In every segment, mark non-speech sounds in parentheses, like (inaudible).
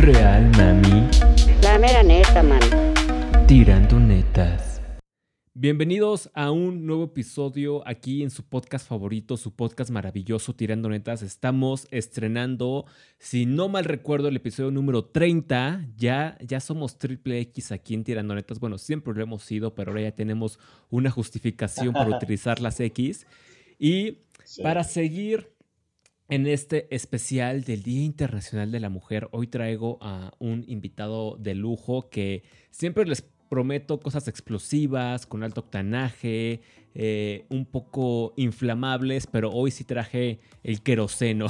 Real, mami. La mera neta, man. Tirando netas. Bienvenidos a un nuevo episodio aquí en su podcast favorito, su podcast maravilloso Tirando Netas. Estamos estrenando, si no mal recuerdo, el episodio número 30. Ya, ya somos triple X aquí en Tirando Netas. Bueno, siempre lo hemos sido, pero ahora ya tenemos una justificación para (laughs) utilizar las X. Y para seguir en este especial del Día Internacional de la Mujer, hoy traigo a un invitado de lujo que siempre les prometo cosas explosivas, con alto octanaje, eh, un poco inflamables, pero hoy sí traje el queroseno.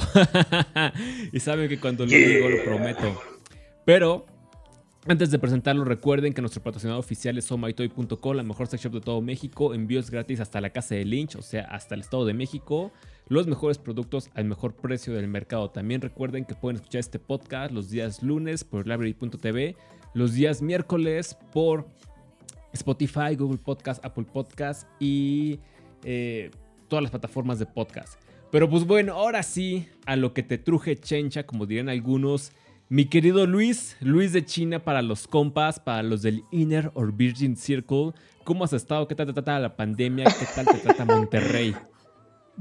(laughs) y saben que cuando lo digo lo prometo. Pero antes de presentarlo, recuerden que nuestro patrocinador oficial es somaitoy.com, la mejor sex shop de todo México. Envíos gratis hasta la casa de Lynch, o sea, hasta el Estado de México. Los mejores productos al mejor precio del mercado. También recuerden que pueden escuchar este podcast los días lunes por library.tv, los días miércoles por Spotify, Google Podcast, Apple Podcast y eh, todas las plataformas de podcast. Pero pues bueno, ahora sí, a lo que te truje chencha, como dirían algunos. Mi querido Luis, Luis de China para los compas, para los del Inner or Virgin Circle. ¿Cómo has estado? ¿Qué tal te trata la pandemia? ¿Qué tal te trata (laughs) Monterrey?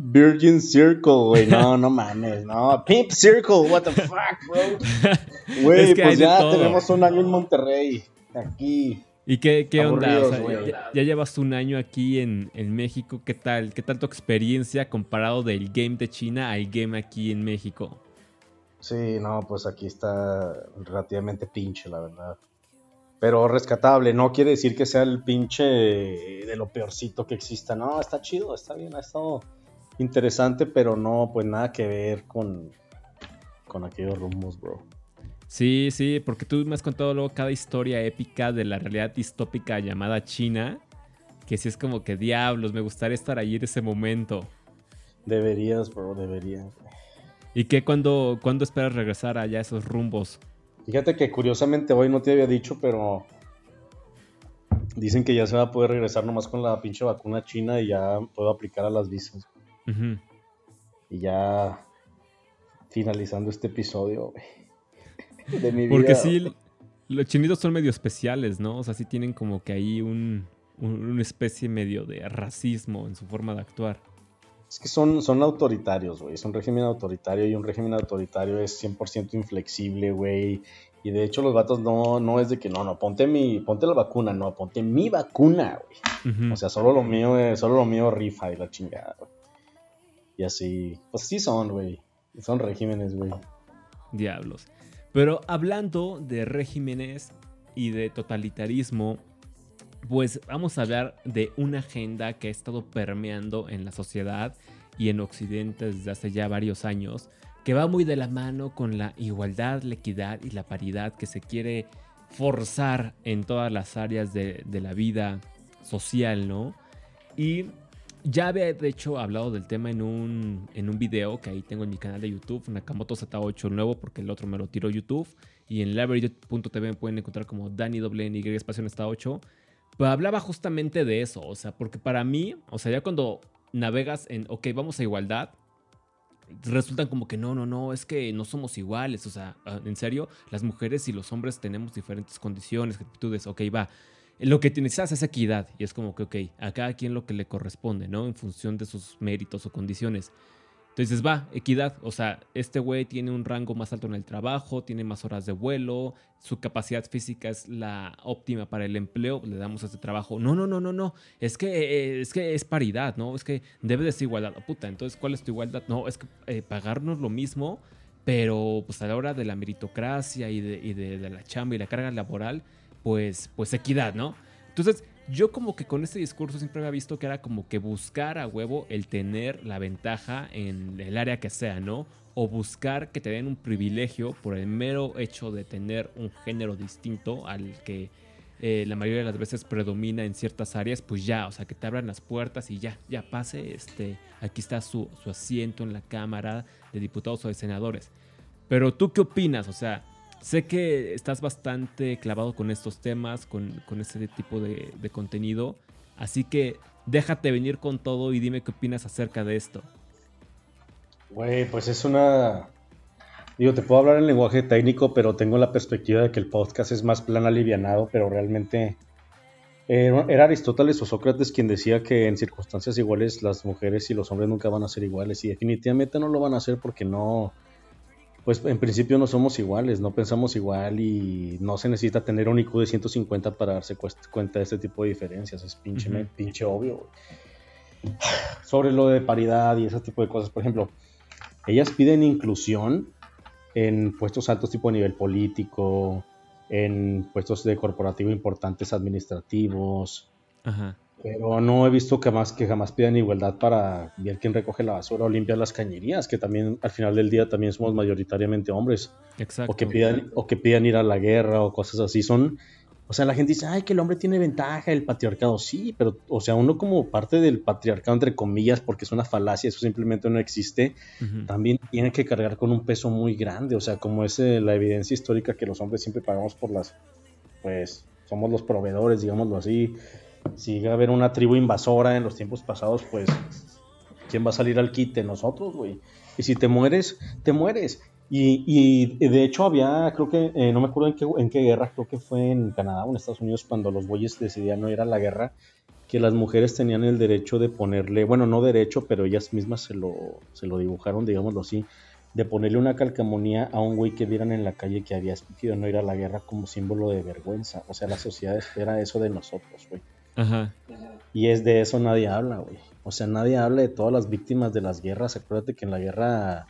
Virgin Circle, güey. No, no mames, no. Pimp Circle, what the fuck, bro. (laughs) Güey, pues ya tenemos un año en Monterrey. Aquí. ¿Y qué, qué onda? O sea, ya, ya, llevas un año aquí en, en, México. ¿Qué tal? ¿Qué tal tu experiencia comparado del game de China al game aquí en México? Sí, no, pues aquí está relativamente pinche, la verdad. Pero rescatable, no quiere decir que sea el pinche de lo peorcito que exista. No, está chido, está bien, ha estado interesante, pero no, pues nada que ver con, con aquellos rumbos, bro. Sí, sí, porque tú me has contado luego cada historia épica de la realidad distópica llamada China, que sí es como que diablos, me gustaría estar allí en ese momento. Deberías, bro, deberías. ¿Y qué cuando, cuando esperas regresar allá a esos rumbos? Fíjate que curiosamente hoy no te había dicho, pero dicen que ya se va a poder regresar nomás con la pinche vacuna china y ya puedo aplicar a las visas. Y ya finalizando este episodio de mi vida. Porque sí, los chinitos son medio especiales, ¿no? O sea, sí tienen como que ahí un, una especie medio de racismo en su forma de actuar. Es que son, son autoritarios, güey. Es un régimen autoritario y un régimen autoritario es 100% inflexible, güey. Y de hecho los vatos no, no es de que no, no, ponte mi, ponte la vacuna, no, ponte mi vacuna, güey. O sea, solo lo mío, solo lo mío rifa y la chingada, güey. Y así, pues sí son, güey. Son regímenes, güey. Diablos. Pero hablando de regímenes y de totalitarismo, pues vamos a hablar de una agenda que ha estado permeando en la sociedad y en Occidente desde hace ya varios años, que va muy de la mano con la igualdad, la equidad y la paridad que se quiere forzar en todas las áreas de, la vida social, ¿no? Y ya había de hecho hablado del tema en un, en un video que ahí tengo en mi canal de YouTube, Nakamoto Z8 nuevo, porque el otro me lo tiró YouTube. Y en library.tv me pueden encontrar como Dani Y espacio en 8 pero hablaba justamente de eso, o sea, porque para mí, o sea, ya cuando navegas en, ok, vamos a igualdad, resultan como que no, no, no, es que no somos iguales, o sea, ah, en serio, las mujeres y los hombres tenemos diferentes condiciones, actitudes, ok, va. Lo que necesitas es equidad y es como que, ok, a cada quien lo que le corresponde, ¿no? En función de sus méritos o condiciones. Entonces va, equidad, o sea, este güey tiene un rango más alto en el trabajo, tiene más horas de vuelo, su capacidad física es la óptima para el empleo, le damos este trabajo. No, no, no, no, no, es que, eh, es que es paridad, ¿no? Es que debe de ser igualdad. Oh, puta, entonces, ¿cuál es tu igualdad? No, es que eh, pagarnos lo mismo, pero pues a la hora de la meritocracia y de, y de, de la chamba y la carga laboral, pues, pues equidad, ¿no? Entonces, yo como que con este discurso siempre había visto que era como que buscar a huevo el tener la ventaja en el área que sea, ¿no? O buscar que te den un privilegio por el mero hecho de tener un género distinto al que eh, la mayoría de las veces predomina en ciertas áreas, pues ya, o sea, que te abran las puertas y ya, ya pase, este, aquí está su, su asiento en la Cámara de Diputados o de Senadores. Pero tú qué opinas, o sea, Sé que estás bastante clavado con estos temas, con, este tipo de, contenido, así que déjate venir con todo y dime qué opinas acerca de esto. Güey, pues es una... Digo, te puedo hablar en lenguaje técnico, pero tengo la perspectiva de que el podcast es más plan alivianado, pero realmente eh, era Aristóteles o Sócrates quien decía que en circunstancias iguales las mujeres y los hombres nunca van a ser iguales y definitivamente no lo van a hacer porque no, pues en principio no somos iguales, no pensamos igual y no se necesita tener un IQ de 150 para darse cuenta de este tipo de diferencias, es pinche, pinche obvio. Sobre lo de paridad y ese tipo de cosas, por ejemplo, ellas piden inclusión en puestos altos tipo a nivel político, en puestos de corporativo importantes administrativos. Pero no he visto que, más, que jamás pidan igualdad para ver quién recoge la basura o limpia las cañerías, que también al final del día también somos mayoritariamente hombres. Exacto. O que pidan, o que pidan ir a la guerra o cosas así. Son o sea, la gente dice, ay, que el hombre tiene ventaja, el patriarcado. Sí, pero, o sea, uno como parte del patriarcado, entre comillas, porque es una falacia, eso simplemente no existe, también tiene que cargar con un peso muy grande. O sea, como es eh, la evidencia histórica que los hombres siempre pagamos por las, pues, somos los proveedores, digámoslo así. Si llega a haber una tribu invasora en los tiempos pasados, pues, ¿quién va a salir al quite? Nosotros, güey. Y si te mueres, te mueres. Y, de hecho había, creo que, eh, no me acuerdo en qué, en qué guerra, creo que fue en Canadá o en Estados Unidos cuando los bueyes decidían no ir a la guerra, que las mujeres tenían el derecho de ponerle, bueno, no derecho, pero ellas mismas se lo, se lo dibujaron, digámoslo así, de ponerle una calcamonía a un güey que vieran en la calle que había escogido no ir a la guerra como símbolo de vergüenza. O sea, la sociedad espera eso de nosotros, güey. Ajá. Y es de eso nadie habla, güey. O sea, nadie habla de todas las víctimas de las guerras. Acuérdate que en la guerra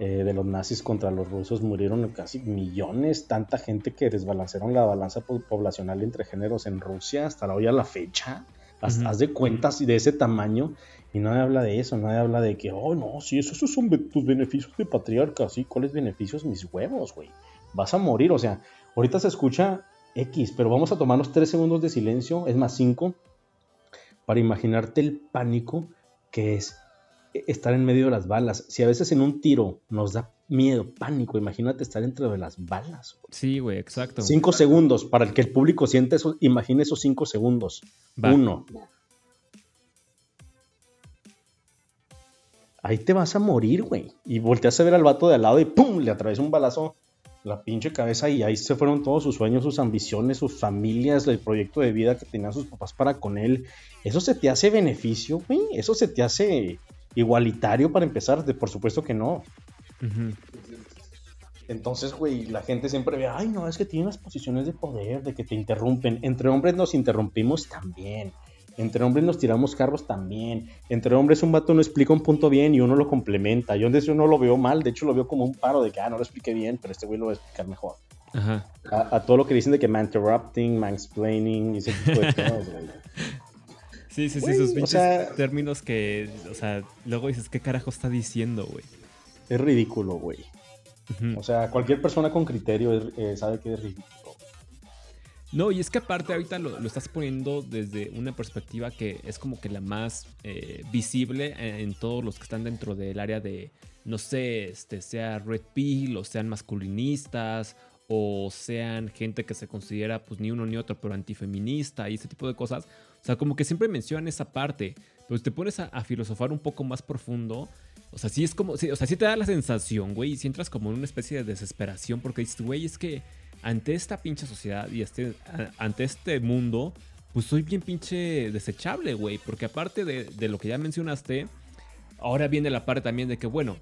eh, de los nazis contra los rusos murieron casi millones, tanta gente que desbalancearon la balanza poblacional entre géneros en Rusia hasta la hoy a la fecha. Haz, de cuentas y de ese tamaño y nadie habla de eso, nadie habla de que, oh no, sí, esos, son tus beneficios de patriarca, sí, ¿cuáles beneficios? Mis huevos, güey. Vas a morir, o sea, ahorita se escucha X, pero vamos a tomarnos tres segundos de silencio, es más cinco, para imaginarte el pánico que es estar en medio de las balas. Si a veces en un tiro nos da miedo, pánico, imagínate estar entre de las balas. Sí, güey, exacto. Cinco segundos, para el que el público siente eso, imagine esos cinco segundos. Uno. Ahí te vas a morir, güey. Y volteas a ver al vato de al lado y ¡pum! Le atraviesa un balazo la pinche cabeza y ahí se fueron todos sus sueños, sus ambiciones, sus familias, el proyecto de vida que tenían sus papás para con él. ¿Eso se te hace beneficio, güey? ¿Eso se te hace igualitario para empezar, de, por supuesto que no. Entonces, güey, la gente siempre ve, ay, no, es que tiene unas posiciones de poder, de que te interrumpen. Entre hombres nos interrumpimos también. Entre hombres nos tiramos carros también. Entre hombres un vato no explica un punto bien y uno lo complementa. Yo de eso no lo veo mal, de hecho lo veo como un paro de que, ah, no lo expliqué bien, pero este güey lo va a explicar mejor. Ajá. A, todo lo que dicen de que man interrupting, explaining y ese tipo de (laughs) cosas, güey. Sí, sí, sí, esos pinches términos que, o sea, luego dices, ¿qué carajo está diciendo, güey? Es ridículo, güey. O sea, cualquier persona con criterio eh, sabe que es ridículo. No, y es que aparte ahorita lo, estás poniendo desde una perspectiva que es como que la más eh, visible en, todos los que están dentro del área de, no sé, este, sea Red Pill o sean masculinistas o sean gente que se considera pues ni uno ni otro pero antifeminista y ese tipo de cosas. O sea, como que siempre mencionan esa parte, pero si te pones a, filosofar un poco más profundo, o sea, sí es como, o sea, sí te da la sensación, güey, y si entras como en una especie de desesperación porque dices, güey, es que ante esta pinche sociedad y este, ante este mundo, pues soy bien pinche desechable, güey, porque aparte de, lo que ya mencionaste, ahora viene la parte también de que, bueno,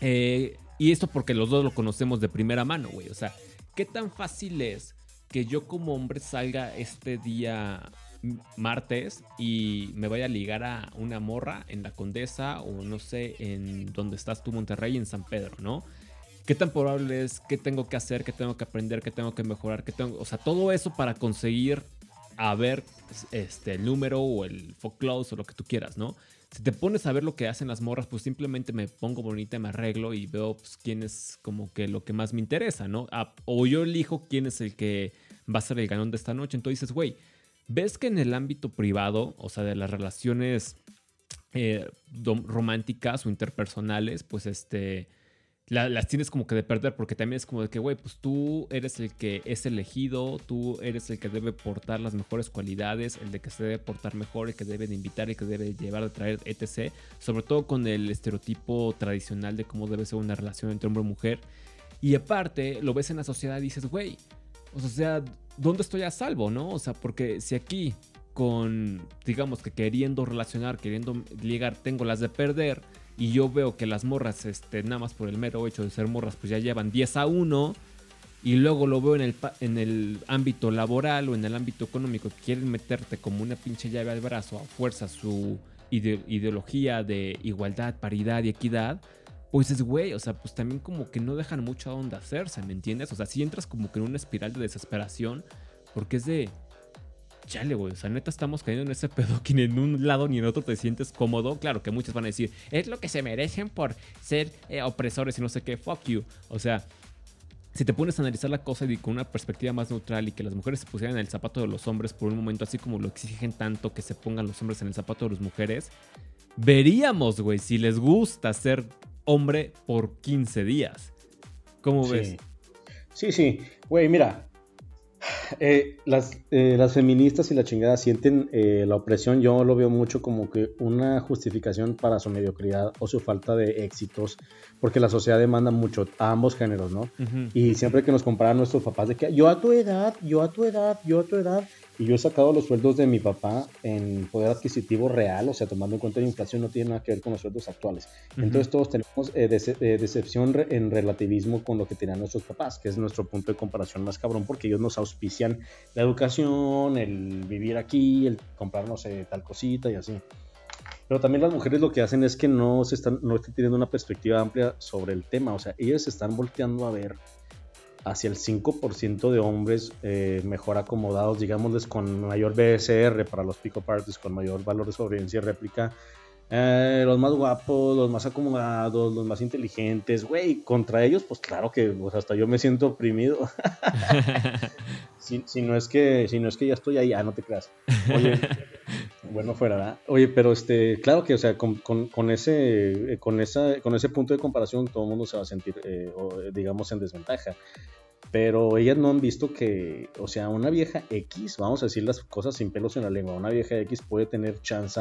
eh, y esto porque los dos lo conocemos de primera mano, güey, o sea, ¿qué tan fácil es que yo como hombre salga este día martes y me vaya a ligar a una morra en la Condesa o no sé, en donde estás tú, Monterrey, en San Pedro, ¿no? ¿Qué tan probable es? ¿Qué tengo que hacer? ¿Qué tengo que aprender? ¿Qué tengo que mejorar? ¿Qué tengo? O sea, todo eso para conseguir a ver este, el número o el fuck close o lo que tú quieras, ¿no? Si te pones a ver lo que hacen las morras, pues simplemente me pongo bonita, me arreglo y veo pues, quién es como que lo que más me interesa, ¿no? o yo elijo quién es el que va a ser el ganón de esta noche. Entonces dices, güey, ves que en el ámbito privado, o sea, de las relaciones eh, románticas o interpersonales, pues este, la- las tienes como que de perder, porque también es como de que, güey, pues tú eres el que es elegido, tú eres el que debe portar las mejores cualidades, el de que se debe portar mejor, el que debe de invitar, el que debe de llevar, de traer, etc. Sobre todo con el estereotipo tradicional de cómo debe ser una relación entre hombre y mujer. Y aparte, lo ves en la sociedad y dices, güey, o sea, ¿dónde estoy a salvo, no? O sea, porque si aquí con, digamos que queriendo relacionar, queriendo ligar, tengo las de perder y yo veo que las morras, este, nada más por el mero hecho de ser morras, pues ya llevan 10 a 1 y luego lo veo en el, en el ámbito laboral o en el ámbito económico, quieren meterte como una pinche llave al brazo a fuerza su ide- ideología de igualdad, paridad y equidad, pues es güey, o sea, pues también como que no dejan mucho a dónde hacerse, ¿me entiendes? O sea, si entras como que en una espiral de desesperación, porque es de, chale, güey, o sea, neta estamos cayendo en ese (laughs) pedo que ni en un lado ni en otro te sientes cómodo. Claro que muchos van a decir, es lo que se merecen por ser eh, opresores y no sé qué, fuck you. O sea, si te pones a analizar la cosa y con una perspectiva más neutral y que las mujeres se pusieran en el zapato de los hombres por un momento, así como lo exigen tanto que se pongan los hombres en el zapato de las mujeres, veríamos, güey, si les gusta ser hombre por 15 días. ¿Cómo Sí. ves? Sí, sí. Güey, mira. Eh, las, eh, las feministas y la chingada sienten eh, la opresión. Yo lo veo mucho como que una justificación para su mediocridad o su falta de éxitos. Porque la sociedad demanda mucho a ambos géneros, ¿no? Y siempre que nos comparan nuestros papás de que yo a tu edad, yo a tu edad, yo a tu edad. Y yo he sacado los sueldos de mi papá en poder adquisitivo real, o sea, tomando en cuenta la inflación, no tiene nada que ver con los sueldos actuales. Entonces todos tenemos eh, dece- eh, decepción re- en relativismo con lo que tenían nuestros papás, que es nuestro punto de comparación más cabrón, porque ellos nos auspician la educación, el vivir aquí, el comprarnos eh, tal cosita y así. Pero también las mujeres lo que hacen es que no, se están, no están teniendo una perspectiva amplia sobre el tema, o sea, ellas se están volteando a ver hacia el 5% de hombres eh, mejor acomodados, digámosles con mayor BSR para los pico parties, con mayor valor de sobrevivencia y réplica. Eh, los más guapos, los más acomodados, los más inteligentes, güey, contra ellos, pues claro que pues, hasta yo me siento oprimido. (laughs) (laughs) si, si no es que, si no es que ya estoy ahí, ah, no te creas. Oye, (laughs) bueno fuera, ¿verdad? Oye, pero este, claro que, o sea, con, con- con ese, eh, con esa, con ese punto de comparación, todo el mundo se va a sentir, eh, o, eh, digamos, en desventaja. Pero ellas no han visto que, o sea, una vieja X, vamos a decir las cosas sin pelos en la lengua, una vieja X puede tener chance,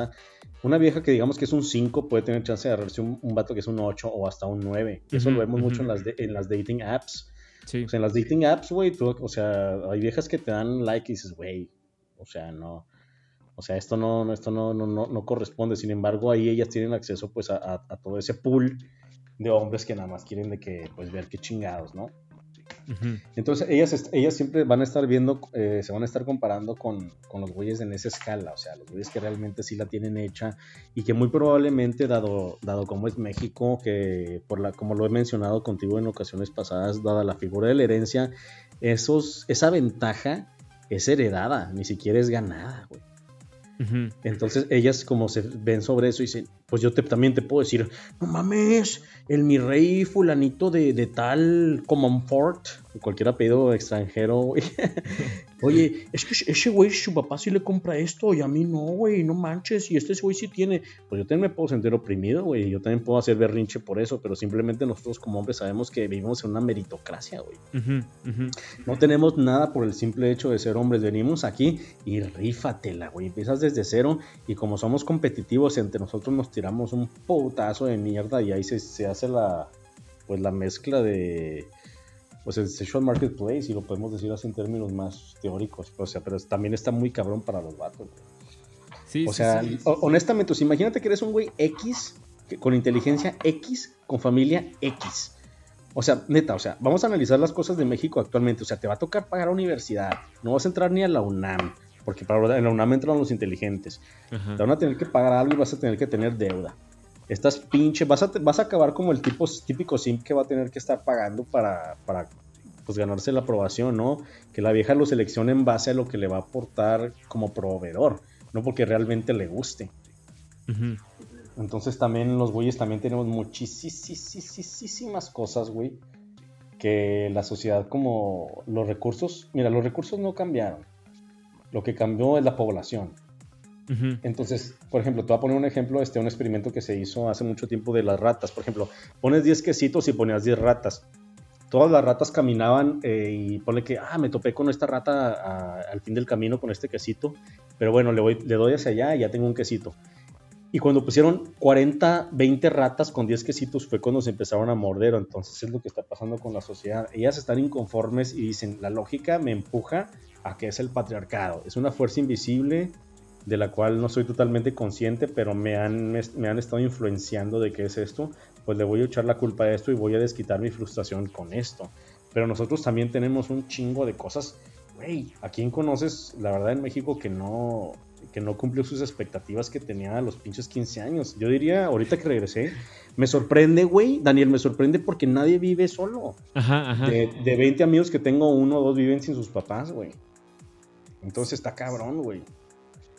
una vieja que digamos que es un 5 puede tener chance de agarrarse un, un vato que es un 8 o hasta un 9. Eso lo vemos mucho en las, de- en las dating apps. Sí. O sea, en las dating apps, güey, o sea, hay viejas que te dan like y dices, güey, o sea, no, o sea, esto no, no- esto no, no, no, no corresponde. Sin embargo, ahí ellas tienen acceso, pues, a, a- a todo ese pool de hombres que nada más quieren de que, pues, ver qué chingados, ¿no? Entonces, ellas, ellas siempre van a estar viendo, eh, se van a estar comparando con, con los güeyes en esa escala, o sea, los güeyes que realmente sí la tienen hecha y que muy probablemente, dado, dado como es México, que por la, como lo he mencionado contigo en ocasiones pasadas, dada la figura de la herencia, esos, esa ventaja es heredada, ni siquiera es ganada, güey. Entonces ellas como se ven sobre eso y dicen, pues yo te, también te puedo decir, no mames, el mi rey fulanito de, de tal Comonfort, cualquier apellido extranjero, güey. (laughs) Oye, es que ese güey, su papá sí le compra esto y a mí no, güey, no manches, y este güey sí tiene. Pues yo también me puedo sentir oprimido, güey, yo también puedo hacer berrinche por eso, pero simplemente nosotros como hombres sabemos que vivimos en una meritocracia, güey. No tenemos nada por el simple hecho de ser hombres. Venimos aquí y rífatela, güey. Empiezas desde cero y como somos competitivos entre nosotros nos tiramos un putazo de mierda y ahí se, se hace la pues la mezcla de pues el sexual marketplace y lo podemos decir así en términos más teóricos. O sea, pero también está muy cabrón para los vatos. güey. Sí, O sí, sea, sí. honestamente, sea, imagínate que eres un güey X, que- con inteligencia X, con familia X. O sea, neta, o sea, vamos a analizar las cosas de México actualmente. O sea, te va a tocar pagar universidad. No vas a entrar ni a la UNAM, porque para en la UNAM entran los inteligentes. Ajá. Te van a tener que pagar algo y vas a tener que tener deuda. Estás pinche, vas a, vas a acabar como el tipo típico simp que va a tener que estar pagando para, para pues ganarse la aprobación, ¿no? Que la vieja lo seleccione en base a lo que le va a aportar como proveedor, no porque realmente le guste. Entonces también los güeyes también tenemos muchísimas cosas, güey, que la sociedad como los recursos, mira, los recursos no cambiaron. Lo que cambió es la población. Entonces, por ejemplo, te voy a poner un ejemplo, este, un experimento que se hizo hace mucho tiempo de las ratas. Por ejemplo, pones 10 quesitos y ponías 10 ratas. Todas las ratas caminaban eh, y pone que, ah, me topé con esta rata a- al fin del camino con este quesito. Pero bueno, le, voy, le doy hacia allá y ya tengo un quesito. Y cuando pusieron 40, 20 ratas con 10 quesitos fue cuando se empezaron a morder. Entonces es lo que está pasando con la sociedad. Ellas están inconformes y dicen, la lógica me empuja a que es el patriarcado. Es una fuerza invisible de la cual no soy totalmente consciente, pero me han, me, me han estado influenciando de qué es esto. Pues le voy a echar la culpa a esto y voy a desquitar mi frustración con esto. Pero nosotros también tenemos un chingo de cosas. Güey, ¿a quién conoces, la verdad, en México que no, que no cumplió sus expectativas que tenía a los pinches 15 años? Yo diría, ahorita que regresé, me sorprende, güey, Daniel, me sorprende porque nadie vive solo. Ajá, ajá. De, de 20 amigos que tengo, uno o dos viven sin sus papás, güey. Entonces está cabrón, güey.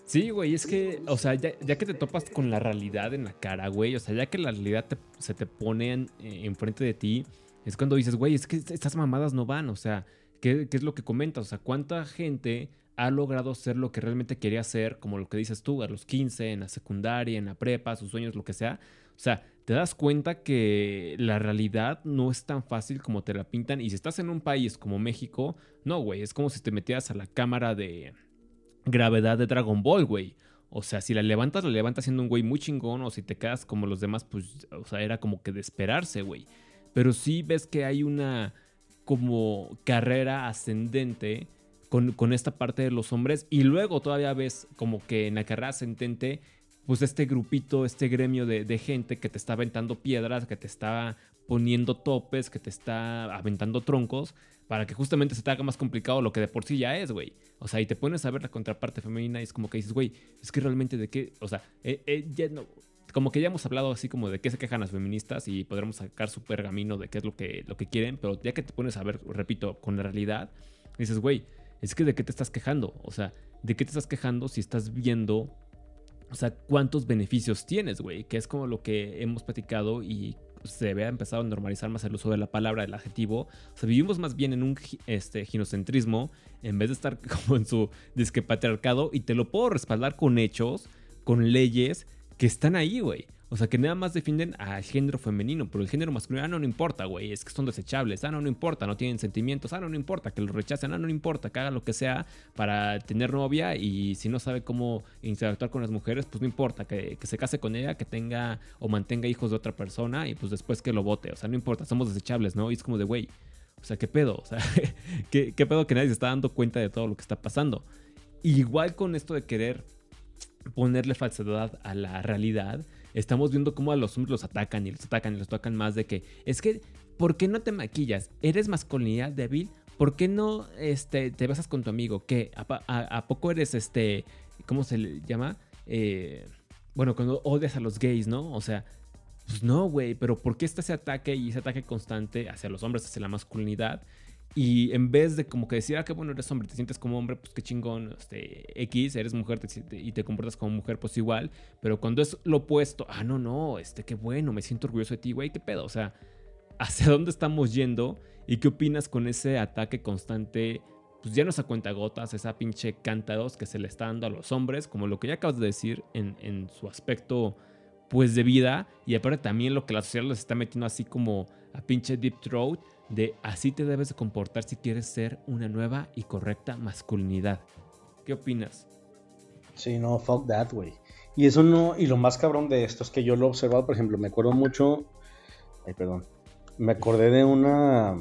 Sí, güey, es que, o sea, ya, ya que te topas con la realidad en la cara, güey, o sea, ya que la realidad te- se te pone en- eh, enfrente de ti, es cuando dices, güey, es que est- estas mamadas no van, o sea, ¿qué, qué es lo que comentas? O sea, ¿cuánta gente ha logrado ser lo que realmente quería ser, como lo que dices tú, a los 15, en la secundaria, en la prepa, sus sueños, lo que sea? O sea, te das cuenta que la realidad no es tan fácil como te la pintan, y si estás en un país como México, no, güey, es como si te metieras a la cámara de gravedad de Dragon Ball, güey. O sea, si la levantas, la levantas siendo un güey muy chingón, o si te quedas como los demás, pues, o sea, era como que de esperarse, güey. Pero sí ves que hay una como carrera ascendente con, con esta parte de los hombres, y luego todavía ves como que en la carrera ascendente, pues este grupito, este gremio de, de gente que te está aventando piedras, que te está poniendo topes, que te está aventando troncos, para que justamente se te haga más complicado lo que de por sí ya es, güey. O sea, y te pones a ver la contraparte femenina y es como que dices, güey, es que realmente de qué, o sea, eh, eh, ya no, como que ya hemos hablado así como de qué se quejan las feministas y podremos sacar su pergamino de qué es lo que, lo que quieren, pero ya que te pones a ver, repito, con la realidad, dices, güey, es que de qué te estás quejando, o sea, de qué te estás quejando si estás viendo, o sea, cuántos beneficios tienes, güey, que es como lo que hemos platicado y se había empezado a normalizar más el uso de la palabra, del adjetivo. O sea, vivimos más bien en un este, ginocentrismo en vez de estar (laughs) como en su disque patriarcado y te lo puedo respaldar con hechos, con leyes que están ahí, güey. O sea, que nada más defienden al género femenino, pero el género masculino, ah, no, no importa, güey, es que son desechables, ah, no, no importa, no tienen sentimientos, ah, no, no importa, que lo rechacen, ah, no, no importa, que haga lo que sea para tener novia y si no sabe cómo interactuar con las mujeres, pues no importa, que, que se case con ella, que tenga o mantenga hijos de otra persona y pues después que lo vote, o sea, no importa, somos desechables, ¿no? Y es como de, güey, o sea, ¿qué pedo? (laughs) O sea, ¿qué, ¿qué pedo que nadie se está dando cuenta de todo lo que está pasando? Igual con esto de querer ponerle falsedad a la realidad, estamos viendo cómo a los hombres los atacan y los atacan y los atacan más de que es que, ¿por qué no te maquillas? ¿Eres masculinidad débil? ¿Por qué no este, te besas con tu amigo? ¿Qué? ¿A, pa- a- a poco eres este, ¿cómo se le llama? Eh, bueno, cuando odias a los gays, ¿no? O sea, pues no, güey, pero ¿por qué está ese ataque y ese ataque constante hacia los hombres, hacia la masculinidad? Y en vez de como que decir, ah, qué bueno, eres hombre, te sientes como hombre, pues qué chingón, este, X, eres mujer y te comportas como mujer, pues igual. Pero cuando es lo opuesto, ah, no, no, este, qué bueno, me siento orgulloso de ti, güey, qué pedo. O sea, (laughs) ¿hacia dónde estamos yendo? ¿Y qué opinas con ese ataque constante? Pues ya no es a cuentagotas, esa pinche cántaros que se le está dando a los hombres, como lo que ya acabas de decir en, en su aspecto, pues de vida. Y aparte también lo que la sociedad les está metiendo así como a pinche deep throat de así te debes de comportar si quieres ser una nueva y correcta masculinidad. ¿Qué opinas? Sí, no, fuck that, güey. Y eso no, y lo más cabrón de esto es que yo lo he observado, por ejemplo, me acuerdo mucho, ay, perdón, me acordé de una,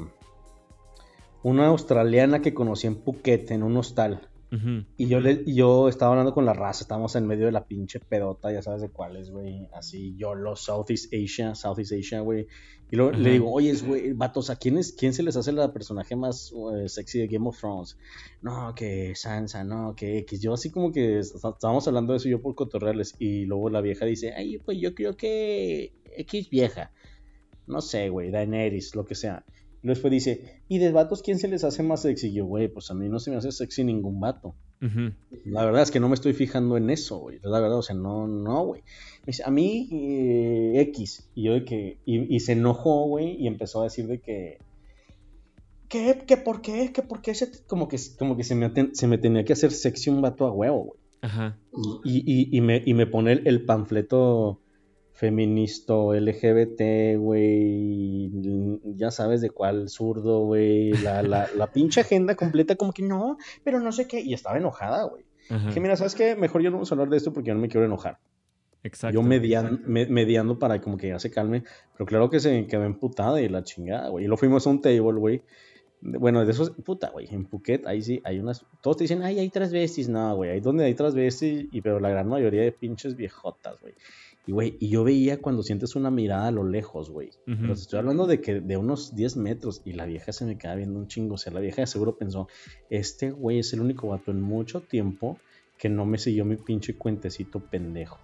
una australiana que conocí en Phuket, en un hostal. Y yo, le, yo estaba hablando con la raza, estábamos en medio de la pinche pedota, ya sabes de cuáles, güey. Así, yo los Southeast Asia, Southeast Asia, güey. Y luego le digo, oye, güey, vatos, ¿a quién, es, quién se les hace la personaje más eh, sexy de Game of Thrones? No, que Sansa, no, que X. Yo así como que est- estábamos hablando de eso yo por cotorreales. Y luego la vieja dice, ay, pues yo creo que X vieja. No sé, güey, Daenerys, lo que sea. Después dice, ¿y de vatos quién se les hace más sexy? Y yo, güey, pues a mí no se me hace sexy ningún vato. La verdad es que no me estoy fijando en eso, güey. La verdad, o sea, no, no, güey. Me dice, a mí, eh, X. Y yo de que, y, y se enojó, güey, y empezó a decir de que, ¿qué? ¿Qué por qué? ¿Qué por qué? Se- como que, como que se, me, ten- se me tenía que hacer sexy un vato a huevo, güey. Ajá. Y, y- y me, y me pone el, el panfleto feminista LGBT, güey, ya sabes de cuál zurdo, güey, la, la, la (laughs) pinche agenda completa como que no, pero no sé qué, y estaba enojada, güey. Dije, mira, ¿sabes qué? Mejor yo no vamos a hablar de esto porque yo no me quiero enojar. Exacto. Yo median- me- mediando para como que ya se calme, pero claro que se quedó emputada y la chingada, güey. Y lo fuimos a un table, güey. Bueno, de esos, puta, güey, en Phuket, ahí sí, hay unas, todos te dicen, ay, hay transvestis, no, güey, ahí donde hay transvestis, y pero la gran mayoría de pinches viejotas, güey. Y, güey, y yo veía cuando sientes una mirada a lo lejos, güey. Pero te estoy hablando de que de unos 10 metros, y la vieja se me queda viendo un chingo, o sea, la vieja de seguro pensó, este güey es el único vato en mucho tiempo que no me siguió mi pinche cuentecito pendejo.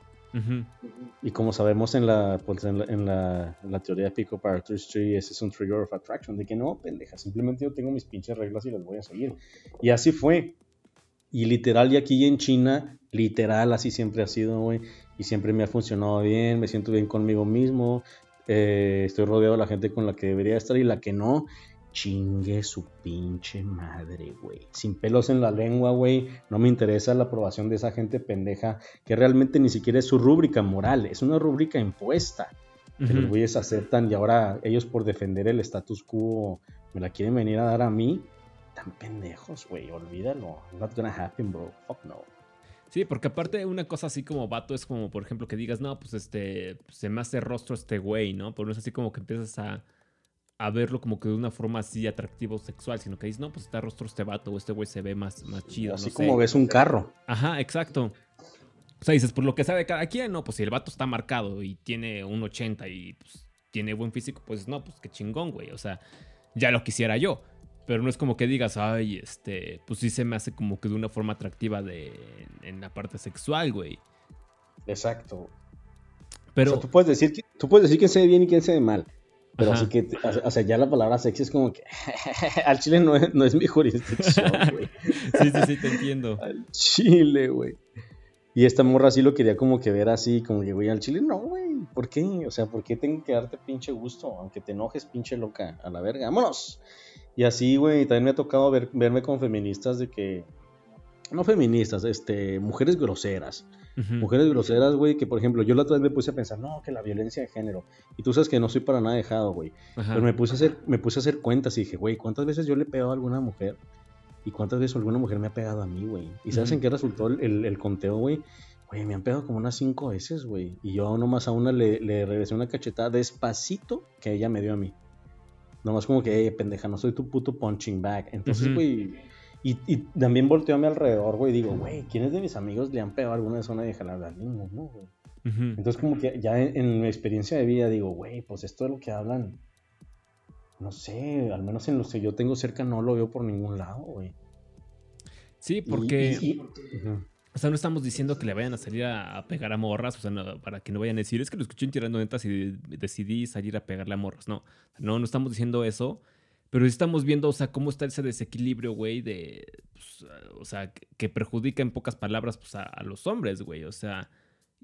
Y como sabemos en la, pues en la, en la, en la teoría de Pico Tree, ese es un trigger of attraction, de que no, pendeja, simplemente yo tengo mis pinches reglas y las voy a seguir. Y así fue. Y literal, y aquí en China, literal, así siempre ha sido, güey. Y siempre me ha funcionado bien, me siento bien conmigo mismo. eh, estoy rodeado de la gente con la que debería estar y la que no. Chingue su pinche madre, güey. Sin pelos en la lengua, güey. No me interesa la aprobación de esa gente pendeja que realmente ni siquiera es su rúbrica moral, es una rúbrica impuesta. Que los güeyes aceptan y ahora ellos por defender el status quo me la quieren venir a dar a mí. Tan pendejos, güey. Olvídalo. Not gonna happen, bro. Fuck no. Sí, porque aparte una cosa así como vato es como, por ejemplo, que digas, no, pues este, se me hace rostro este güey, ¿no? Pero no es así como que empiezas a, a verlo como que de una forma así atractivo sexual, sino que dices, no, pues está rostro este vato o este güey se ve más, más chido, Así no como sé. ves un carro. Ajá, exacto. O sea, dices, por lo que sabe cada quien, no, pues si el vato está marcado y tiene un 80 y pues, tiene buen físico, pues no, pues qué chingón, güey. O sea, ya lo quisiera yo. Pero no es como que digas, ay, este, pues sí se me hace como que de una forma atractiva de, en la parte sexual, güey. Exacto. Pero, o sea, tú puedes decir, que- tú puedes decir quién se ve bien y quién se ve mal. Pero Ajá. así que, o sea, ya la palabra sexy es como que (laughs) al chile no es, no es mi jurisdicción, (laughs) güey. sí, sí, sí, te entiendo. Al chile, güey. Y esta morra sí lo quería como que ver así, como que, güey, al chile no, güey. ¿Por qué? O sea, ¿por qué tengo que darte pinche gusto? Aunque te enojes, pinche loca, a la verga. ¡Vámonos! Y así, güey, también me ha tocado ver- verme con feministas de que... No feministas, este, mujeres groseras. Mujeres groseras, güey, que por ejemplo, yo la otra vez me puse a pensar, no, que la violencia de género. Y tú sabes que no soy para nada dejado, güey. Pero me puse a hacer, me puse a hacer cuentas y dije, güey, ¿cuántas veces yo le he pegado a alguna mujer? ¿Y cuántas veces alguna mujer me ha pegado a mí, güey? ¿Y sabes en qué resultó el, el- el conteo, güey? Güey, me han pegado como unas cinco veces, güey. Y yo nomás a una le, le regresé una cachetada despacito que ella me dio a mí. Nomás como que, "Ey, pendeja, no soy tu puto punching bag. Entonces, güey... Y, y también volteo a mi alrededor, güey, y digo, güey, ¿quiénes de mis amigos le han pegado alguna vez a una vieja? La verdad, ninguno, güey. Entonces, como que ya en, en mi experiencia de vida digo, güey, pues esto de lo que hablan, no sé, al menos en los que yo tengo cerca no lo veo por ningún lado, güey. Sí, Y- porque, y-. o sea, no estamos diciendo que le vayan a salir a, pegar a morras, o sea, no, para que no vayan a decir, es que lo escuché en tirando netas y de- decidí salir a pegarle a morras. No, no, no estamos diciendo eso, pero sí estamos viendo, o sea, cómo está ese desequilibrio, güey, de, pues, o sea, que, perjudica en pocas palabras, pues, a, a los hombres, güey, o sea,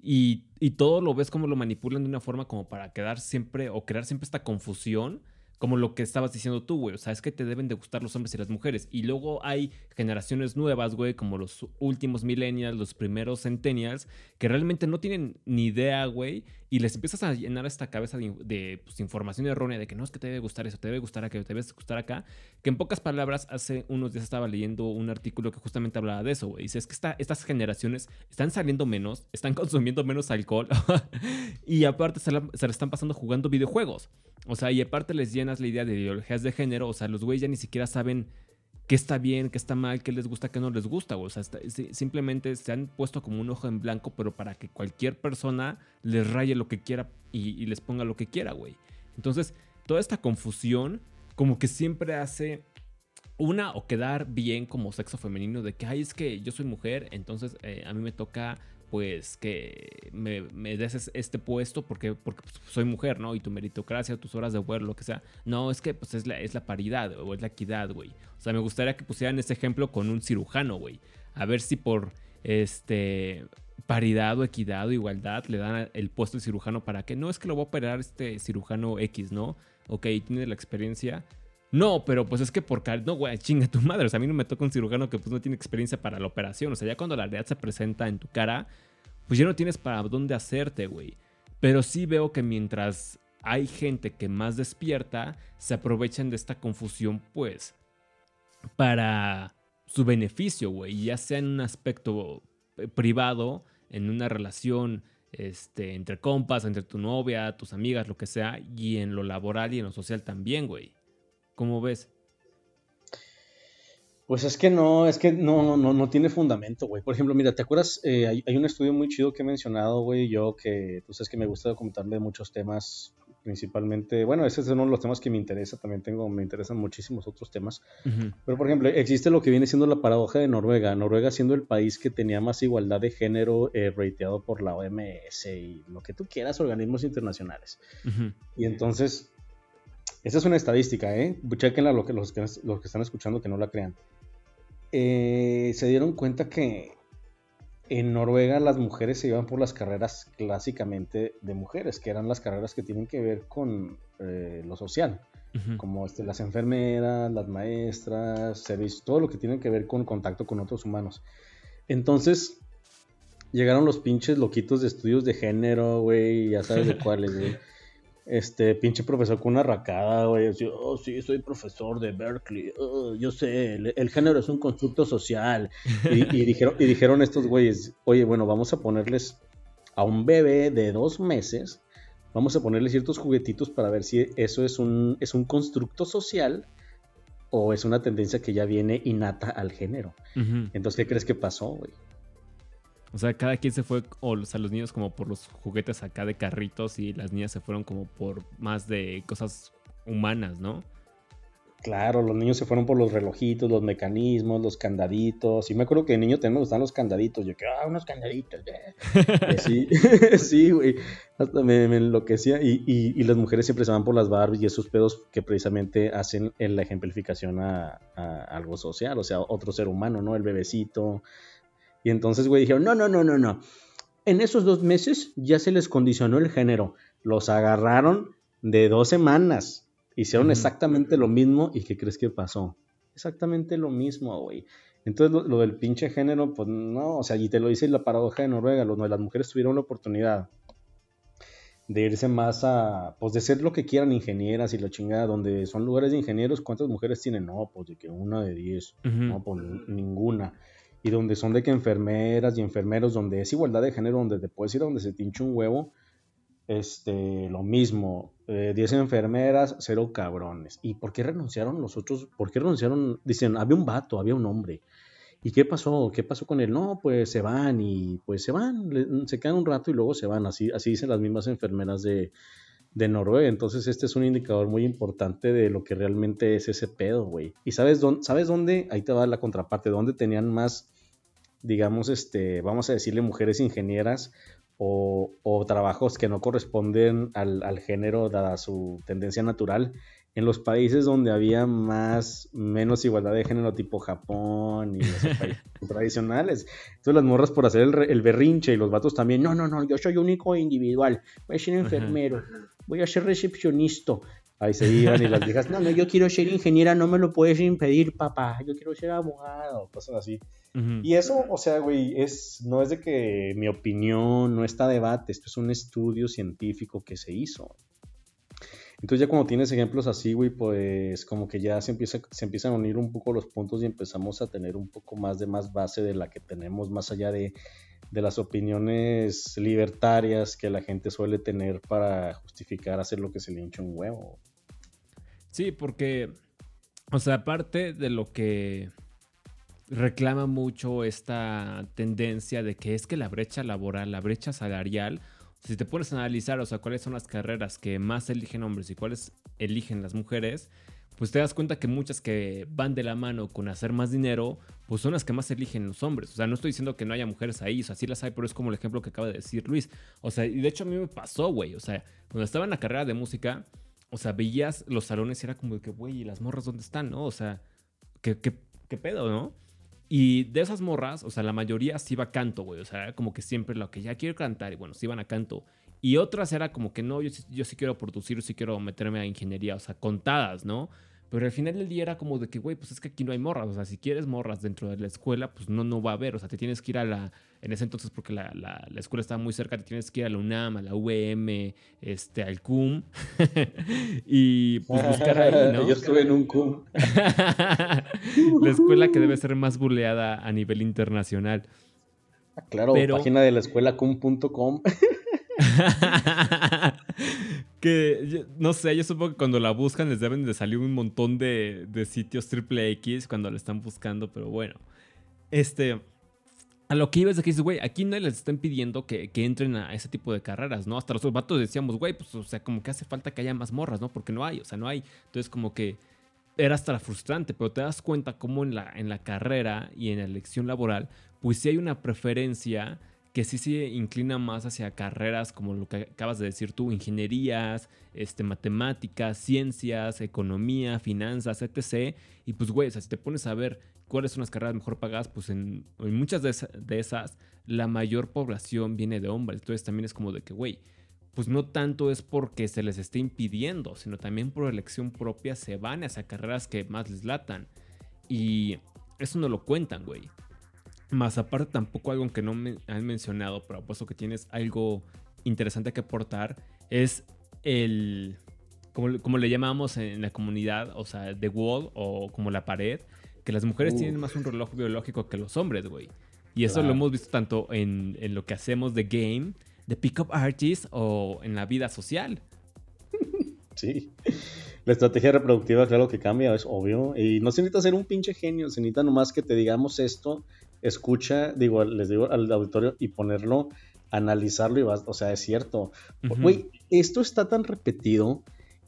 y, y todo lo ves como lo manipulan de una forma como para quedar siempre, o crear siempre esta confusión. Como lo que estabas diciendo tú, güey. O sea, es que te deben de gustar los hombres y las mujeres. Y luego hay generaciones nuevas, güey, como los últimos millennials, los primeros centennials, que realmente no tienen ni idea, güey. Y les empiezas a llenar esta cabeza de, de, pues, información errónea de que no es que te debe gustar eso, te debe gustar aquello, te debe gustar acá. Que en pocas palabras, hace unos días estaba leyendo un artículo que justamente hablaba de eso, güey. Dice, es que esta- estas generaciones están saliendo menos, están consumiendo menos alcohol (laughs) y aparte se la, se la están pasando jugando videojuegos. O sea, y aparte les llenas la idea de ideologías de género. O sea, los güeyes ya ni siquiera saben qué está bien, qué está mal, qué les gusta, qué no les gusta. O sea, está- si- simplemente se han puesto como un ojo en blanco, pero para que cualquier persona les raye lo que quiera y, y les ponga lo que quiera, güey. Entonces, toda esta confusión, como que siempre hace una o quedar bien como sexo femenino de que, ay, es que yo soy mujer, entonces eh, a mí me toca pues que me, des es- este puesto porque, porque pues, soy mujer, ¿no? Y tu meritocracia, tus horas de vuelo, lo que sea. No, es que pues es la, es la paridad o es la equidad, güey. O sea, me gustaría que pusieran ese ejemplo con un cirujano, güey. A ver si por este paridad o equidad o igualdad le dan el puesto de cirujano para que no es que lo va a operar este cirujano X, ¿no? Ok, tiene la experiencia, No, pero pues es que por cal... No, güey, chinga tu madre. O sea, a mí no me toca un cirujano que pues no tiene experiencia para la operación. O sea, ya cuando la realidad se presenta en tu cara, pues ya no tienes para dónde hacerte, güey. Pero sí veo que mientras hay gente que más despierta, se aprovechan de esta confusión, pues, para su beneficio, güey. Ya sea en un aspecto eh, privado, en una relación este, entre compas, entre tu novia, tus amigas, lo que sea, y en lo laboral y en lo social también, güey. ¿Cómo ves? Pues es que no, es que no, no, no tiene fundamento, güey. Por ejemplo, mira, ¿te acuerdas? Eh, hay, hay, un estudio muy chido que he mencionado, güey, yo que tú sabes que me gusta documentarme de muchos temas principalmente, bueno, ese es uno de los temas que me interesa, también tengo, me interesan muchísimos otros temas, pero por ejemplo, existe lo que viene siendo la paradoja de Noruega, Noruega siendo el país que tenía más igualdad de género eh, rateado por la OMS y lo que tú quieras, organismos internacionales. Y entonces, esa es una estadística, ¿eh? Chequenla lo que, los, que, los que están escuchando que no la crean. Eh, se dieron cuenta que en Noruega las mujeres se iban por las carreras clásicamente de mujeres, que eran las carreras que tienen que ver con eh, lo social, como este, las enfermeras, las maestras, servicios, todo lo que tiene que ver con contacto con otros humanos. Entonces, llegaron los pinches loquitos de estudios de género, güey, ya sabes de cuáles, güey. (laughs) Este, pinche profesor con una racada, güey. oh, sí, soy profesor de Berkeley. Oh, yo sé, el, género es un constructo social. Y, dijeron, y dijeron estos güeyes, oye, bueno, vamos a ponerles a un bebé de dos meses, vamos a ponerle ciertos juguetitos para ver si eso es un, es un constructo social o es una tendencia que ya viene innata al género. Entonces, ¿qué crees que pasó, güey? O sea, cada quien se fue, o, sea, los niños como por los juguetes acá de carritos y las niñas se fueron como por más de cosas humanas, ¿no? Claro, los niños se fueron por los relojitos, los mecanismos, los candaditos. Y me acuerdo que de niño también me gustaban los candaditos. Yo que, ah, unos candaditos. Eh". sí, (laughs) sí, güey. Hasta me, enloquecía. Y, y, las mujeres siempre se van por las Barbies y esos pedos que precisamente hacen en la ejemplificación a algo social, o sea, otro ser humano, ¿no? El bebecito, y entonces, güey, dijeron, no, no, no, no, no. En esos dos meses ya se les condicionó el género. Los agarraron de dos semanas. Hicieron exactamente lo mismo. ¿Y qué crees que pasó? Exactamente lo mismo, güey. Entonces, lo, del pinche género, pues no, o sea, y te lo dice la paradoja de Noruega, los, las mujeres tuvieron la oportunidad de irse más a, pues de ser lo que quieran, ingenieras y la chingada, donde son lugares de ingenieros, ¿cuántas mujeres tienen? No, pues de que una de diez, no, pues ninguna y donde son de que enfermeras y enfermeros, donde es igualdad de género, donde te puedes ir a donde se te un huevo, este, lo mismo, 10 eh, enfermeras, cero cabrones. ¿Y por qué renunciaron los otros? ¿Por qué renunciaron? Dicen, había un vato, había un hombre. ¿Y qué pasó? ¿Qué pasó con él? No, pues se van y pues se van, se quedan un rato y luego se van. Así, así dicen las mismas enfermeras de, de Noruega. Entonces, este es un indicador muy importante de lo que realmente es ese pedo, güey. ¿Y sabes dónde, sabes dónde? Ahí te va la contraparte, dónde tenían más, digamos, este, vamos a decirle mujeres ingenieras o, trabajos que no corresponden al, al, género dada su tendencia natural en los países donde había más, menos igualdad de género, tipo Japón y los países (laughs) tradicionales. Entonces las morras por hacer el, berrinche y los vatos también, no, no, no, yo soy único e individual, voy a ser enfermero, voy a ser recepcionista. Ahí se iban y las viejas, no, no, yo quiero ser ingeniera, no me lo puedes impedir, papá, yo quiero ser abogado, cosas así. Y eso, o sea, güey, es, no es de que mi opinión no está debate, esto es un estudio científico que se hizo. Entonces ya cuando tienes ejemplos así, güey, pues como que ya se, empieza, se empiezan a unir un poco los puntos y empezamos a tener un poco más de más base de la que tenemos más allá de, las opiniones libertarias que la gente suele tener para justificar hacer lo que se le hincha un huevo. Sí, porque, o sea, aparte de lo que reclama mucho esta tendencia de que es que la brecha laboral, la brecha salarial, si te pones a analizar, o sea, cuáles son las carreras que más eligen hombres y cuáles eligen las mujeres, pues te das cuenta que muchas que van de la mano con hacer más dinero, pues son las que más eligen los hombres. O sea, no estoy diciendo que no haya mujeres ahí, o sea, sí las hay, pero es como el ejemplo que acaba de decir Luis. O sea, y de hecho a mí me pasó, güey. O sea, cuando estaba en la carrera de música, o sea, veías los salones y era como de que, güey, ¿y las morras dónde están, no? O sea, ¿qué, qué, qué pedo, no? Y de esas morras, o sea, la mayoría sí iba a canto, güey. O sea, como que siempre lo que ya quiero cantar y bueno, sí iban a canto. Y otras era como que no, yo, yo sí quiero producir, yo sí quiero meterme a ingeniería, o sea, contadas, ¿no? Pero al final del día era como de que, güey, pues es que aquí no hay morras. O sea, si quieres morras dentro de la escuela, pues no, no va a haber. O sea, te tienes que ir a la. En ese entonces, porque la, la, la escuela estaba muy cerca, te tienes que ir a la UNAM, a la UVM, este, al CUM. (laughs) y pues buscar ahí, ¿no? (laughs) Yo estuve en un CUM. (laughs) la escuela que debe ser más buleada a nivel internacional. Claro, página de la escuela cum.com. que no sé, yo supongo que cuando la buscan les deben de salir un montón de, de sitios triple X cuando la están buscando, pero bueno. Este. A lo que iba es de que dices, güey, aquí no les están pidiendo que, que, entren a ese tipo de carreras, ¿no? Hasta los vatos decíamos, güey, pues, o sea, como que hace falta que haya más morras, ¿no? Porque no hay, o sea, no hay. Entonces, como que era hasta frustrante, pero te das cuenta cómo en la, en la carrera y en la elección laboral, pues sí hay una preferencia que sí se inclina más hacia carreras como lo que acabas de decir tú, ingenierías, este, matemáticas, ciencias, economía, finanzas, etc. Y pues, güey, si te pones a ver cuáles son las carreras mejor pagadas, pues en, muchas de, de, esas la mayor población viene de hombres. Entonces también es como de que, güey, pues no tanto es porque se les esté impidiendo, sino también por elección propia se van hacia carreras que más les latan. Y eso no lo cuentan, güey. Más aparte tampoco algo que no me han mencionado, pero apuesto que tienes algo interesante que aportar, es el, como, como le llamamos en la comunidad, o sea, the wall o como la pared, que las mujeres tienen más un reloj biológico que los hombres, güey. Y eso lo hemos visto tanto en, en, lo que hacemos de game, de pickup artist o en la vida social. (laughs) Sí. La estrategia reproductiva, claro que cambia, es obvio. Y no se necesita ser un pinche genio, se necesita nomás que te digamos esto escucha, digo, les digo al auditorio y ponerlo, analizarlo y vas, o sea, es cierto. Güey, esto está tan repetido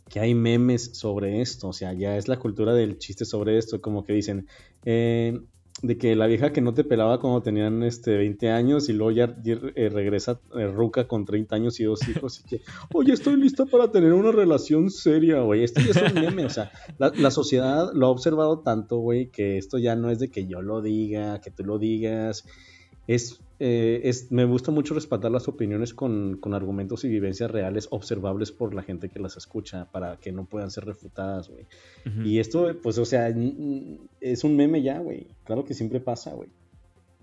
que hay memes sobre esto, o sea, ya es la cultura del chiste sobre esto, como que dicen, eh, de que la vieja que no te pelaba cuando tenían este 20 años y luego ya eh, regresa eh, ruca con 30 años y dos hijos y que, oye, estoy lista para tener una relación seria, güey. Esto ya es un meme, o sea, la, la sociedad lo ha observado tanto, güey, que esto ya no es de que yo lo diga, que tú lo digas, es eh, es, me gusta mucho respaldar las opiniones con, con, argumentos y vivencias reales observables por la gente que las escucha para que no puedan ser refutadas, güey. Y esto, pues, o sea, es un meme ya, güey. Claro que siempre pasa, güey.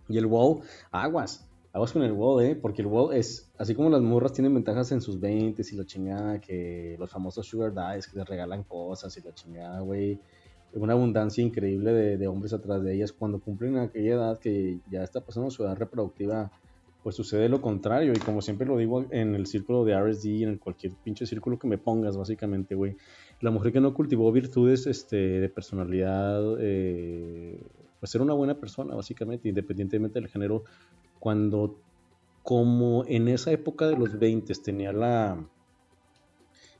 Y el wow, aguas. Aguas con el wow, ¿eh? Porque el wow es, así como las morras tienen ventajas en sus 20 y la chingada, que los famosos sugar daddies que les regalan cosas y la chingada, güey una abundancia increíble de, hombres atrás de ellas. Cuando cumplen aquella edad que ya está pasando su edad reproductiva, pues sucede lo contrario. Y como siempre lo digo en el círculo de RSD, en cualquier pinche círculo que me pongas, básicamente, güey. La mujer que no cultivó virtudes este, de personalidad, eh, pues ser una buena persona, básicamente, independientemente del género, cuando como en esa época de los 20 tenía la,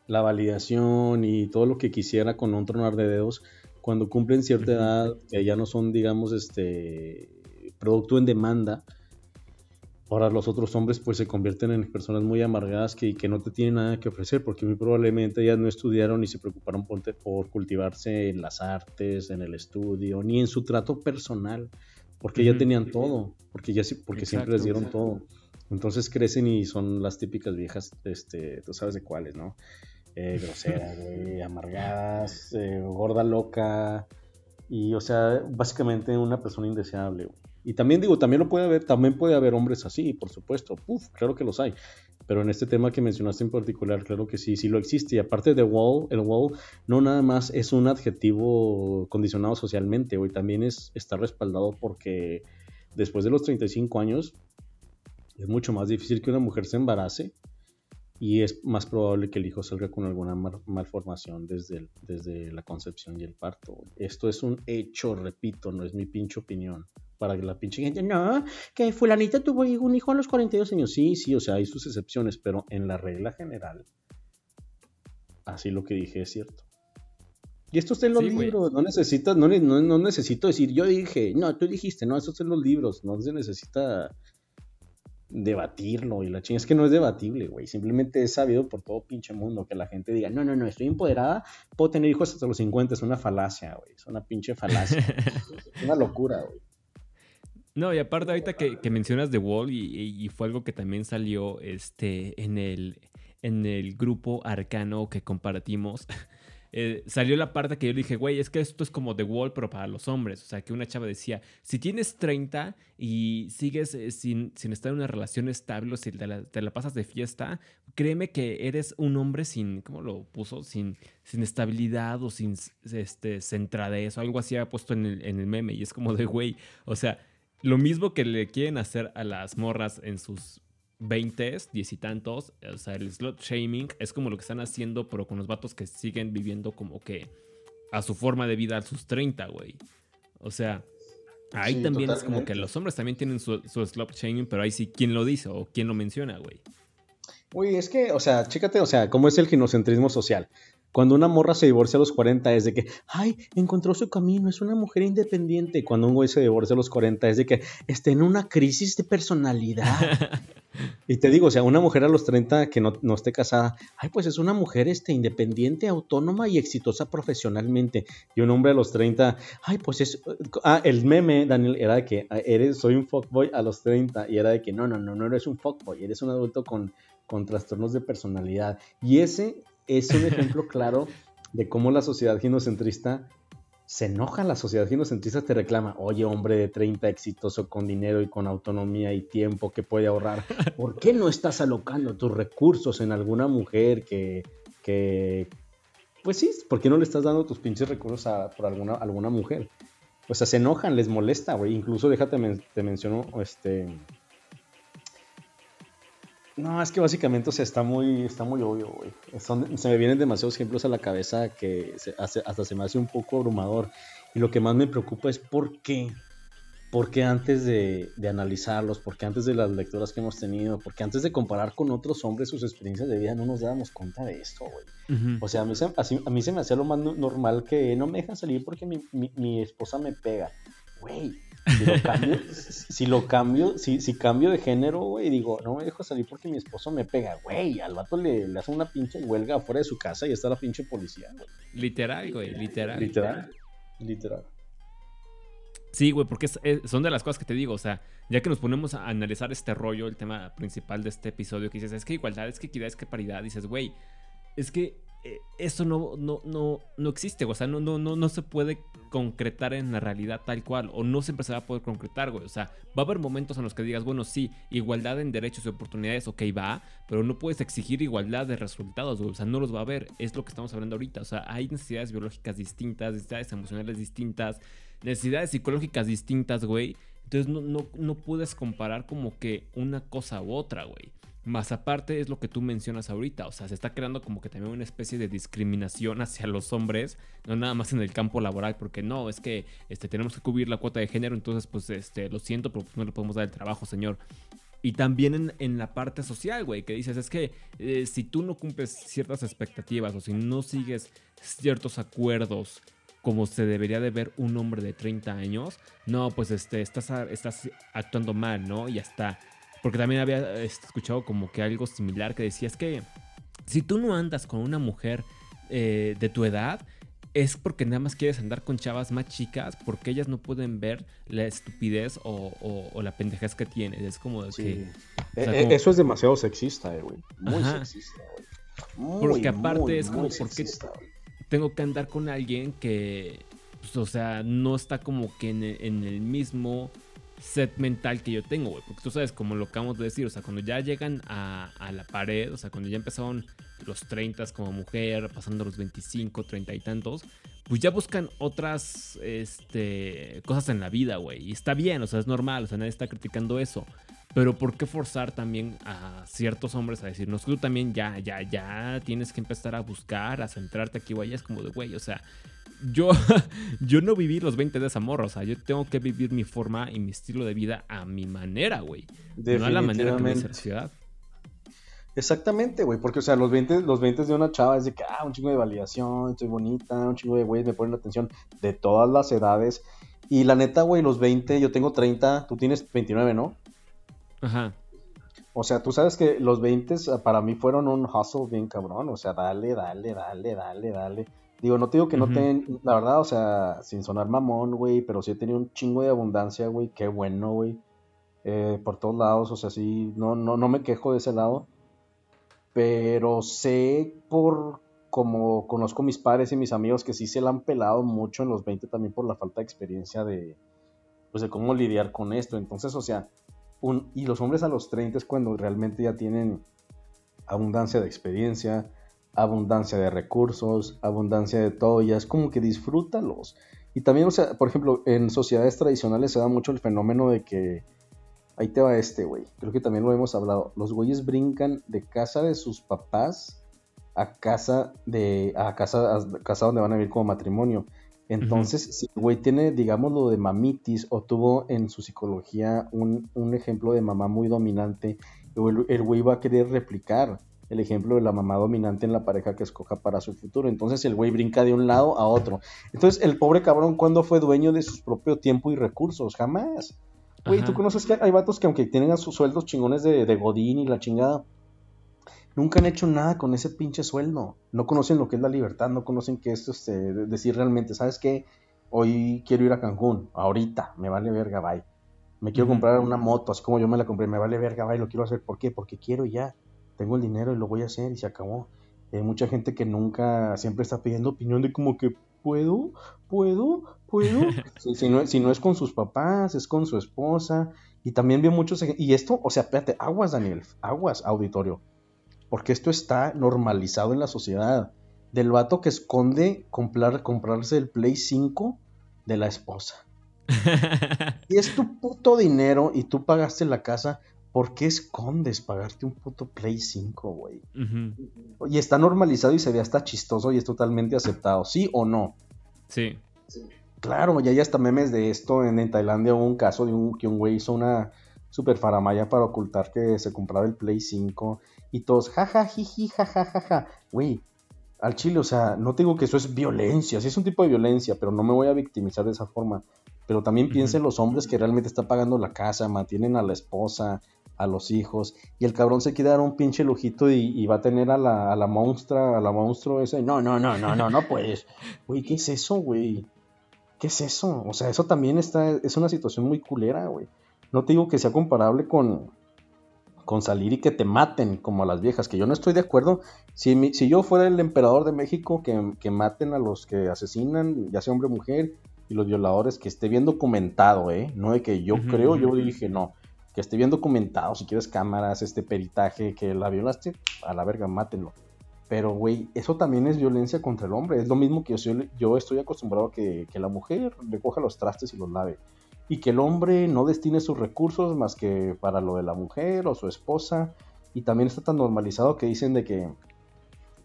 la validación y todo lo que quisiera con un tronar de dedos, cuando cumplen cierta edad, que ya no son, digamos, este producto en demanda, ahora los otros hombres pues se convierten en personas muy amargadas que, que no te tienen nada que ofrecer porque muy probablemente ya no estudiaron ni se preocuparon por, por cultivarse en las artes, en el estudio, ni en su trato personal, porque ya tenían todo, porque, ya, porque siempre les dieron todo. Entonces crecen y son las típicas viejas, este, tú sabes de cuáles, ¿no? Eh, groseras, güey, amargadas, eh, gorda loca. Y, o sea, básicamente una persona indeseable, Y también digo, también lo puede haber, también puede haber hombres así, por supuesto. Uf, claro que los hay. Pero en este tema que mencionaste en particular, claro que sí, sí lo existe. Y aparte de wall, el wall no nada más es un adjetivo condicionado socialmente, güey. También es, está respaldado porque después de los 35 años es mucho más difícil que una mujer se embarace y es más probable que el hijo salga con alguna malformación desde, desde la concepción y el parto. Esto es un hecho, repito, no es mi pinche opinión. Para que la pinche gente, no, que fulanita tuvo un hijo a los 42 años. Sí, sí, o sea, hay sus excepciones, pero en la regla general, así lo que dije es cierto. Y esto está en los libros, no necesitas, no, no, no necesito decir, yo dije, no, tú dijiste, no, eso está en los libros, no se necesita debatirlo y la chingada es que no es debatible, güey. Simplemente es sabido por todo pinche mundo que la gente diga, no, no, no, estoy empoderada, puedo tener hijos hasta los 50, es una falacia, güey. Es una pinche falacia. es (laughs) una locura, güey. No, y aparte ahorita que, mencionas The Wall y, fue algo que también salió este, en, el, en el grupo arcano que compartimos, eh, salió la parte que yo dije, güey, es que esto es como The Wall, pero para los hombres. O sea, que una chava decía, si tienes 30 y sigues eh, sin, sin, estar en una relación estable o si te la, pasas de fiesta, créeme que eres un hombre sin, ¿cómo lo puso? Sin, sin estabilidad o sin este, centradez o algo así había puesto en el, en el meme. Y es como de, güey, o sea, lo mismo que le quieren hacer a las morras en sus 20, diez y tantos, o sea, el slot shaming es como lo que están haciendo, pero con los vatos que siguen viviendo como que a su forma de vida a sus 30, güey. O sea, ahí también es como que los hombres también tienen su, su slot shaming, pero ahí sí, ¿quién lo dice o quién lo menciona, güey? Güey, es que, o sea, chécate, o sea, cómo es el ginocentrismo social. Cuando una morra se divorcia a los 40 es de que, ay, encontró su camino, es una mujer independiente. Cuando un güey se divorcia a los 40 es de que está en una crisis de personalidad. (laughs) y te digo, o sea, una mujer a los 30 que no, no, esté casada, ay, pues es una mujer este, independiente, autónoma y exitosa profesionalmente. Y un hombre a los 30, ay, pues es... Ah, el meme, Daniel, era de que eres, soy un fuckboy a los 30 y era de que no, no, no, no eres un fuckboy, eres un adulto con, con trastornos de personalidad. Y ese es un ejemplo claro de cómo la sociedad ginocentrista se enoja. La sociedad ginocentrista te reclama, oye, hombre de 30 exitoso con dinero y con autonomía y tiempo que puede ahorrar, ¿por qué no estás alocando tus recursos en alguna mujer que, que pues sí, ¿por qué no le estás dando tus pinches recursos a, por alguna, alguna mujer? O sea, se enojan, les molesta, güey. Incluso déjate, te menciono, este, no, es que básicamente, o sea, está muy, está muy obvio, güey. se me vienen demasiados ejemplos a la cabeza que hasta se me hace un poco abrumador. Y lo que más me preocupa es por qué. ¿Por qué antes de, analizarlos, por qué antes de las lecturas que hemos tenido, por qué antes de comparar con otros hombres sus experiencias de vida no nos dábamos cuenta de esto, güey? O sea, a mí, se, a mí se me hacía lo más normal que no me dejan salir porque mi, mi esposa me pega. Güey, si lo cambio, si, lo cambio, si, si cambio de género, güey, digo, no me dejo salir porque mi esposo me pega, güey, al vato le, le hace una pinche huelga afuera de su casa y está la pinche policía, güey. Literal, güey, literal. Literal, literal. Sí, güey, porque son de las cosas que te digo, o sea, ya que nos ponemos a analizar este rollo, el tema principal de este episodio, que dices, es que igualdad, es que equidad, es que paridad, dices, güey, es que eso no, no, no, no existe, o sea, no, no, no, no se puede concretar en la realidad tal cual, o no siempre se va a poder concretar, güey. O sea, va a haber momentos en los que digas, bueno, sí, igualdad en derechos y oportunidades, ok, va, pero no puedes exigir igualdad de resultados, güey. O sea, no los va a haber, es lo que estamos hablando ahorita. O sea, hay necesidades biológicas distintas, necesidades emocionales distintas, necesidades psicológicas distintas, güey. Entonces no, no, no puedes comparar como que una cosa u otra, güey. Más aparte es lo que tú mencionas ahorita, o sea, se está creando como que también una especie de discriminación hacia los hombres, no nada más en el campo laboral, porque no, es que este, tenemos que cubrir la cuota de género, entonces pues este, lo siento, pero pues, no le podemos dar el trabajo, señor. Y también en, la parte social, güey, que dices, es que eh, si tú no cumples ciertas expectativas o si no sigues ciertos acuerdos como se debería de ver un hombre de 30 años, no, pues este, estás, estás actuando mal, ¿no? Y hasta porque también había este, escuchado como que algo similar que decía, es que si tú no andas con una mujer eh, de tu edad, es porque nada más quieres andar con chavas más chicas porque ellas no pueden ver la estupidez o, la pendejez que tienes. Es como de que... E, e, eso es demasiado sexista, eh, güey. Muy sexista, güey. porque aparte es como porque tengo que andar con alguien que, pues, o sea, no está como que en el mismo set mental que yo tengo, güey. Porque tú sabes, como lo acabamos de decir, o sea, cuando ya llegan a, la pared, o sea, cuando ya empezaron los 30 como mujer, pasando los 25, 30 y tantos, pues ya buscan otras este, cosas en la vida, güey. Y está bien, o sea, es normal, o sea, nadie está criticando eso. Pero ¿por qué forzar también a ciertos hombres a decirnos, tú también ya, ya, ya tienes que empezar a buscar, a centrarte aquí, güey? Es como de, güey, o sea, yo, (laughs) yo no viví los 20 de esa morra. O sea, yo tengo que vivir mi forma y mi estilo de vida a mi manera, güey. No a la manera que me la sociedad. Exactamente, güey, porque, o sea, los 20, los 20 de una chava es de que, ah, un chingo de validación, estoy bonita, un chingo de güeyes me ponen atención de todas las edades. Y la neta, güey, los 20, yo tengo 30, tú tienes 29, ¿no? Ajá. O sea, tú sabes que los 20 para mí fueron un hustle bien cabrón. O sea, dale, dale, dale, dale, dale. Digo, no te digo que no ten, la verdad, o sea, sin sonar mamón, güey, pero sí he tenido un chingo de abundancia, güey, qué bueno, güey. Eh, por todos lados, o sea, sí, no, no, no me quejo de ese lado. Pero sé por como conozco mis padres y mis amigos que sí se la han pelado mucho en los 20 también por la falta de experiencia de, pues de cómo lidiar con esto. Entonces, o sea, un, y los hombres a los 30 es cuando realmente ya tienen abundancia de experiencia, abundancia de recursos, abundancia de todo, ya es como que disfrútalos. Y también, o sea, por ejemplo, en sociedades tradicionales se da mucho el fenómeno de que, ahí te va este, güey, creo que también lo hemos hablado, los güeyes brincan de casa de sus papás a casa de, a casa, a casa donde van a vivir como matrimonio. Entonces, si el güey tiene, digamos, lo de mamitis o tuvo en su psicología un, ejemplo de mamá muy dominante, el güey va a querer replicar el ejemplo de la mamá dominante en la pareja que escoja para su futuro. Entonces el güey brinca de un lado a otro. Entonces el pobre cabrón, ¿cuándo fue dueño de su propio tiempo y recursos? Jamás. Güey, tú conoces que hay vatos que aunque tienen a sus sueldos chingones de, de Godín y la chingada, nunca han hecho nada con ese pinche sueldo. No conocen lo que es la libertad, no conocen qué es este, decir realmente, ¿sabes qué? Hoy quiero ir a Cancún, ahorita, me vale verga, bye. Me quiero comprar una moto, así como yo me la compré, me vale verga, bye, lo quiero hacer. ¿Por qué? Porque quiero ya tengo el dinero y lo voy a hacer y se acabó. Hay mucha gente que nunca, siempre está pidiendo opinión de como que puedo, puedo, puedo. (laughs) si, no, si, no, es con sus papás, es con su esposa. Y también veo muchos, y esto, o sea, espérate, aguas Daniel, aguas auditorio. Porque esto está normalizado en la sociedad. Del vato que esconde comprar, comprarse el Play 5 de la esposa. (laughs) y es tu puto dinero y tú pagaste la casa, ¿por qué escondes pagarte un puto Play 5, güey? Y está normalizado y se ve hasta chistoso y es totalmente aceptado, ¿sí o no? Sí. Claro, ya hay hasta memes de esto. En, Tailandia hubo un caso de un, que un güey hizo una super faramaya para ocultar que se compraba el Play 5 y todos, jaja, jiji, jajajaja. Güey, al chile, o sea, no te digo que eso es violencia, sí es un tipo de violencia, pero no me voy a victimizar de esa forma. Pero también piensen los hombres que realmente están pagando la casa, mantienen a la esposa, a los hijos. Y el cabrón se quiere dar un pinche lujito y, va a tener a la, a la monstrua, a la monstruo ese. No, no, no, no, no, no puedes. Güey, ¿qué es eso, güey? ¿Qué es eso? O sea, eso también está, es una situación muy culera, güey. No te digo que sea comparable con, con salir y que te maten como a las viejas, que yo no estoy de acuerdo. Si, si yo fuera el emperador de México, que, que, maten a los que asesinan, ya sea hombre o mujer, y los violadores, que esté bien documentado, ¿eh? No de que yo creo, yo dije, no que esté bien documentado, si quieres cámaras, este peritaje, que la violaste, a la verga, mátenlo. Pero, güey, eso también es violencia contra el hombre. Es lo mismo que yo, yo estoy acostumbrado a que, que la mujer recoja los trastes y los lave. Y que el hombre no destine sus recursos más que para lo de la mujer o su esposa. Y también está tan normalizado que dicen de que,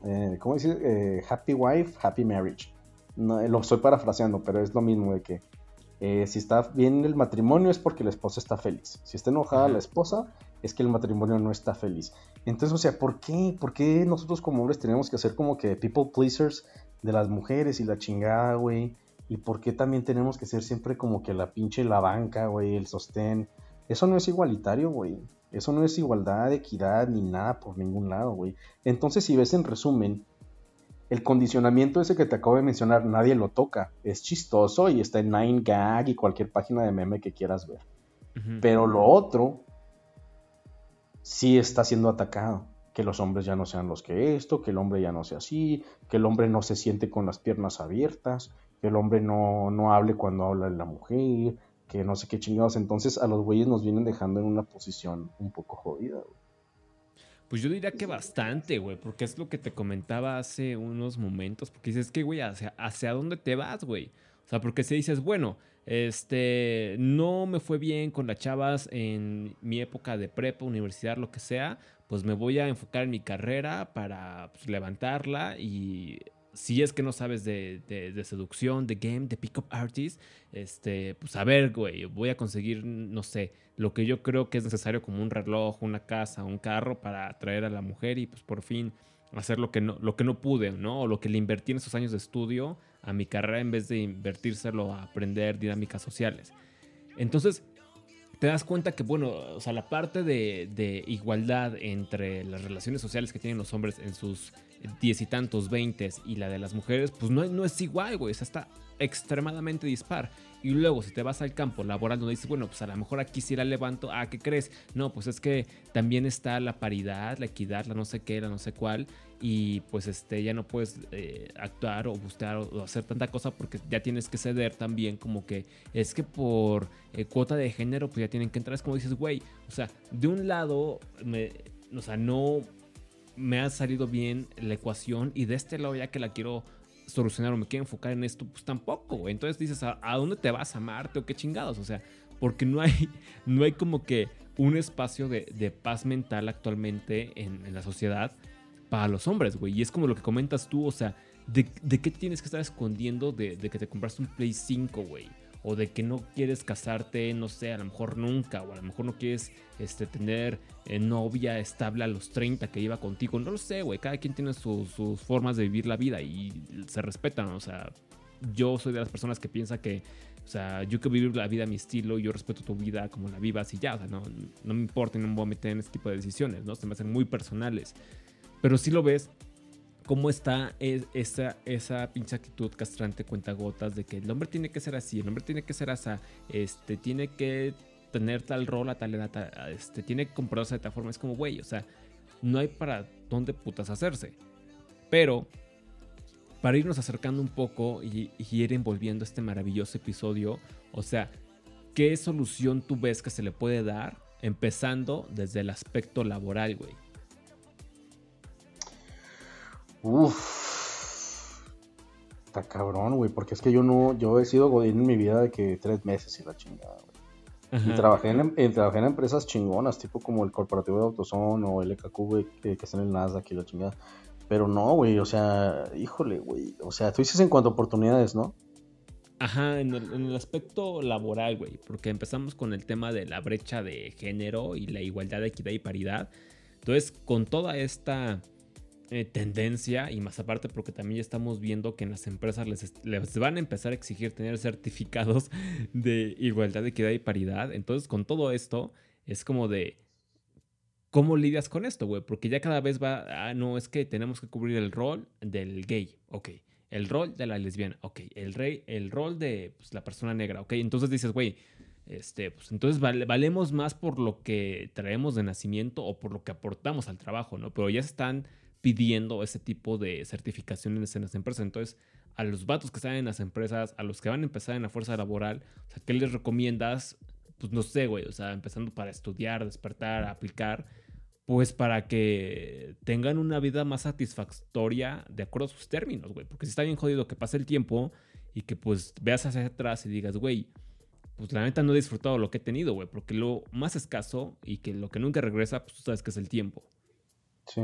eh, ¿cómo decir? Eh, happy wife, happy marriage. No, lo estoy parafraseando, pero es lo mismo de que eh, si está bien el matrimonio es porque la esposa está feliz. Si está enojada la esposa es que el matrimonio no está feliz. Entonces, o sea, ¿por qué? ¿Por qué nosotros como hombres tenemos que hacer como que people pleasers de las mujeres y la chingada, güey? ¿Y por qué también tenemos que ser siempre como que la pinche la banca, güey, el sostén? Eso no es igualitario, güey. Eso no es igualdad, equidad, ni nada por ningún lado, güey. Entonces, si ves en resumen, el condicionamiento ese que te acabo de mencionar, nadie lo toca. Es chistoso y está en Nine Gag y cualquier página de meme que quieras ver. Pero lo otro sí está siendo atacado. Que los hombres ya no sean los que esto, que el hombre ya no sea así, que el hombre no se siente con las piernas abiertas, que el hombre no, no hable cuando habla la mujer, que no sé qué chingados. Entonces a los güeyes nos vienen dejando en una posición un poco jodida. Pues yo diría que bastante, güey, porque es lo que te comentaba hace unos momentos, porque dices que, güey, ¿hacia, ¿hacia dónde te vas, güey? O sea, porque si dices, bueno, este, no me fue bien con las chavas en mi época de prepa, universidad, lo que sea, pues me voy a enfocar en mi carrera para pues, levantarla y si es que no sabes de, seducción, de game, de pickup artist, este, pues a ver, güey, voy a conseguir, no sé, lo que yo creo que es necesario como un reloj, una casa, un carro para atraer a la mujer y pues por fin hacer lo que no, lo que no pude, ¿no? O lo que le invertí en esos años de estudio a mi carrera en vez de invertírselo a aprender dinámicas sociales. Entonces, te das cuenta que, bueno, o sea, la parte de, de igualdad entre las relaciones sociales que tienen los hombres en sus diez y tantos, veintes y la de las mujeres, pues no, no es igual, güey. O sea, está extremadamente dispar. Y luego, si te vas al campo laboral, donde dices, bueno, pues a lo mejor aquí sí la levanto. Ah, ¿qué crees? No, pues es que también está la paridad, la equidad, la no sé qué, la no sé cuál. Y pues este, ya no puedes eh, actuar o buscar o, hacer tanta cosa porque ya tienes que ceder también. Como que es que por eh, cuota de género, pues ya tienen que entrar. Es como dices, güey, o sea, de un lado, o sea, no me ha salido bien la ecuación y de este lado ya que la quiero solucionar o me quiero enfocar en esto, pues tampoco, Entonces dices, ¿a, dónde te vas a amarte o qué chingados? O sea, porque no hay, (laughs) no hay como que un espacio de, paz mental actualmente en, la sociedad para los hombres, güey. Y es como lo que comentas tú, o sea, ¿de, qué te tienes que estar escondiendo de, de que te compraste un Play 5, güey? O de que no quieres casarte, no sé, a lo mejor nunca, o a lo mejor no quieres este, tener eh, novia estable a los 30 que iba contigo, no lo sé, güey, cada quien tiene sus formas de vivir la vida y se respetan, o sea, yo soy de las personas que piensa que, o sea, yo quiero vivir la vida a mi estilo, yo respeto tu vida como la vivas y ya, o sea, no, no me importa no me voy a meter en este tipo de decisiones, ¿no? Se me hacen muy personales. Pero si lo ves cómo está esa, esa pinche actitud castrante cuenta gotas de que el hombre tiene que ser así, el hombre tiene que ser así, este, tiene que tener tal rol, a tal edad, este, tiene que comportarse de tal forma. Es como, güey, o sea, no hay para dónde putas hacerse. Pero, para irnos acercando un poco y, y ir envolviendo este maravilloso episodio, o sea, ¿qué solución tú ves que se le puede dar? Empezando desde el aspecto laboral, güey. Uff. Está cabrón, güey, porque es que yo no, yo he sido godín en mi vida de que tres meses y la chingada, güey. Y trabajé en, en, trabajé en empresas chingonas, tipo como el corporativo de AutoZone o el EKQ, güey, que, que está en el Nasdaq y la chingada. Pero no, güey, o sea, híjole, güey. O sea, tú dices en cuanto a oportunidades, ¿no? Ajá, en el, en el, aspecto laboral, güey, porque empezamos con el tema de la brecha de género y la igualdad, equidad y paridad. Entonces, con toda esta eh, tendencia y más aparte porque también ya estamos viendo que en las empresas les, van a empezar a exigir tener certificados (laughs) de igualdad, equidad y paridad. Entonces con todo esto es como de... ¿Cómo lidias con esto, güey? Porque ya cada vez va, ah, no, es que tenemos que cubrir el rol del gay, ok. El rol de la lesbiana, ok. El, rey, el rol de pues, la persona negra, ok. Entonces dices, güey, este, pues entonces valemos más por lo que traemos de nacimiento o por lo que aportamos al trabajo, ¿no? Pero ya están pidiendo ese tipo de certificaciones en las empresas. Entonces, a los vatos que están en las empresas, a los que van a empezar en la fuerza laboral, o sea, ¿qué les recomiendas? Pues no sé, güey, o sea, empezando para estudiar, despertar, aplicar, pues para que tengan una vida más satisfactoria de acuerdo a sus términos, güey. Porque si está bien jodido que pase el tiempo y que pues veas hacia atrás y digas, güey, pues la neta no he disfrutado lo que he tenido, güey, porque lo más escaso y que lo que nunca regresa, pues tú sabes que es el tiempo. Sí.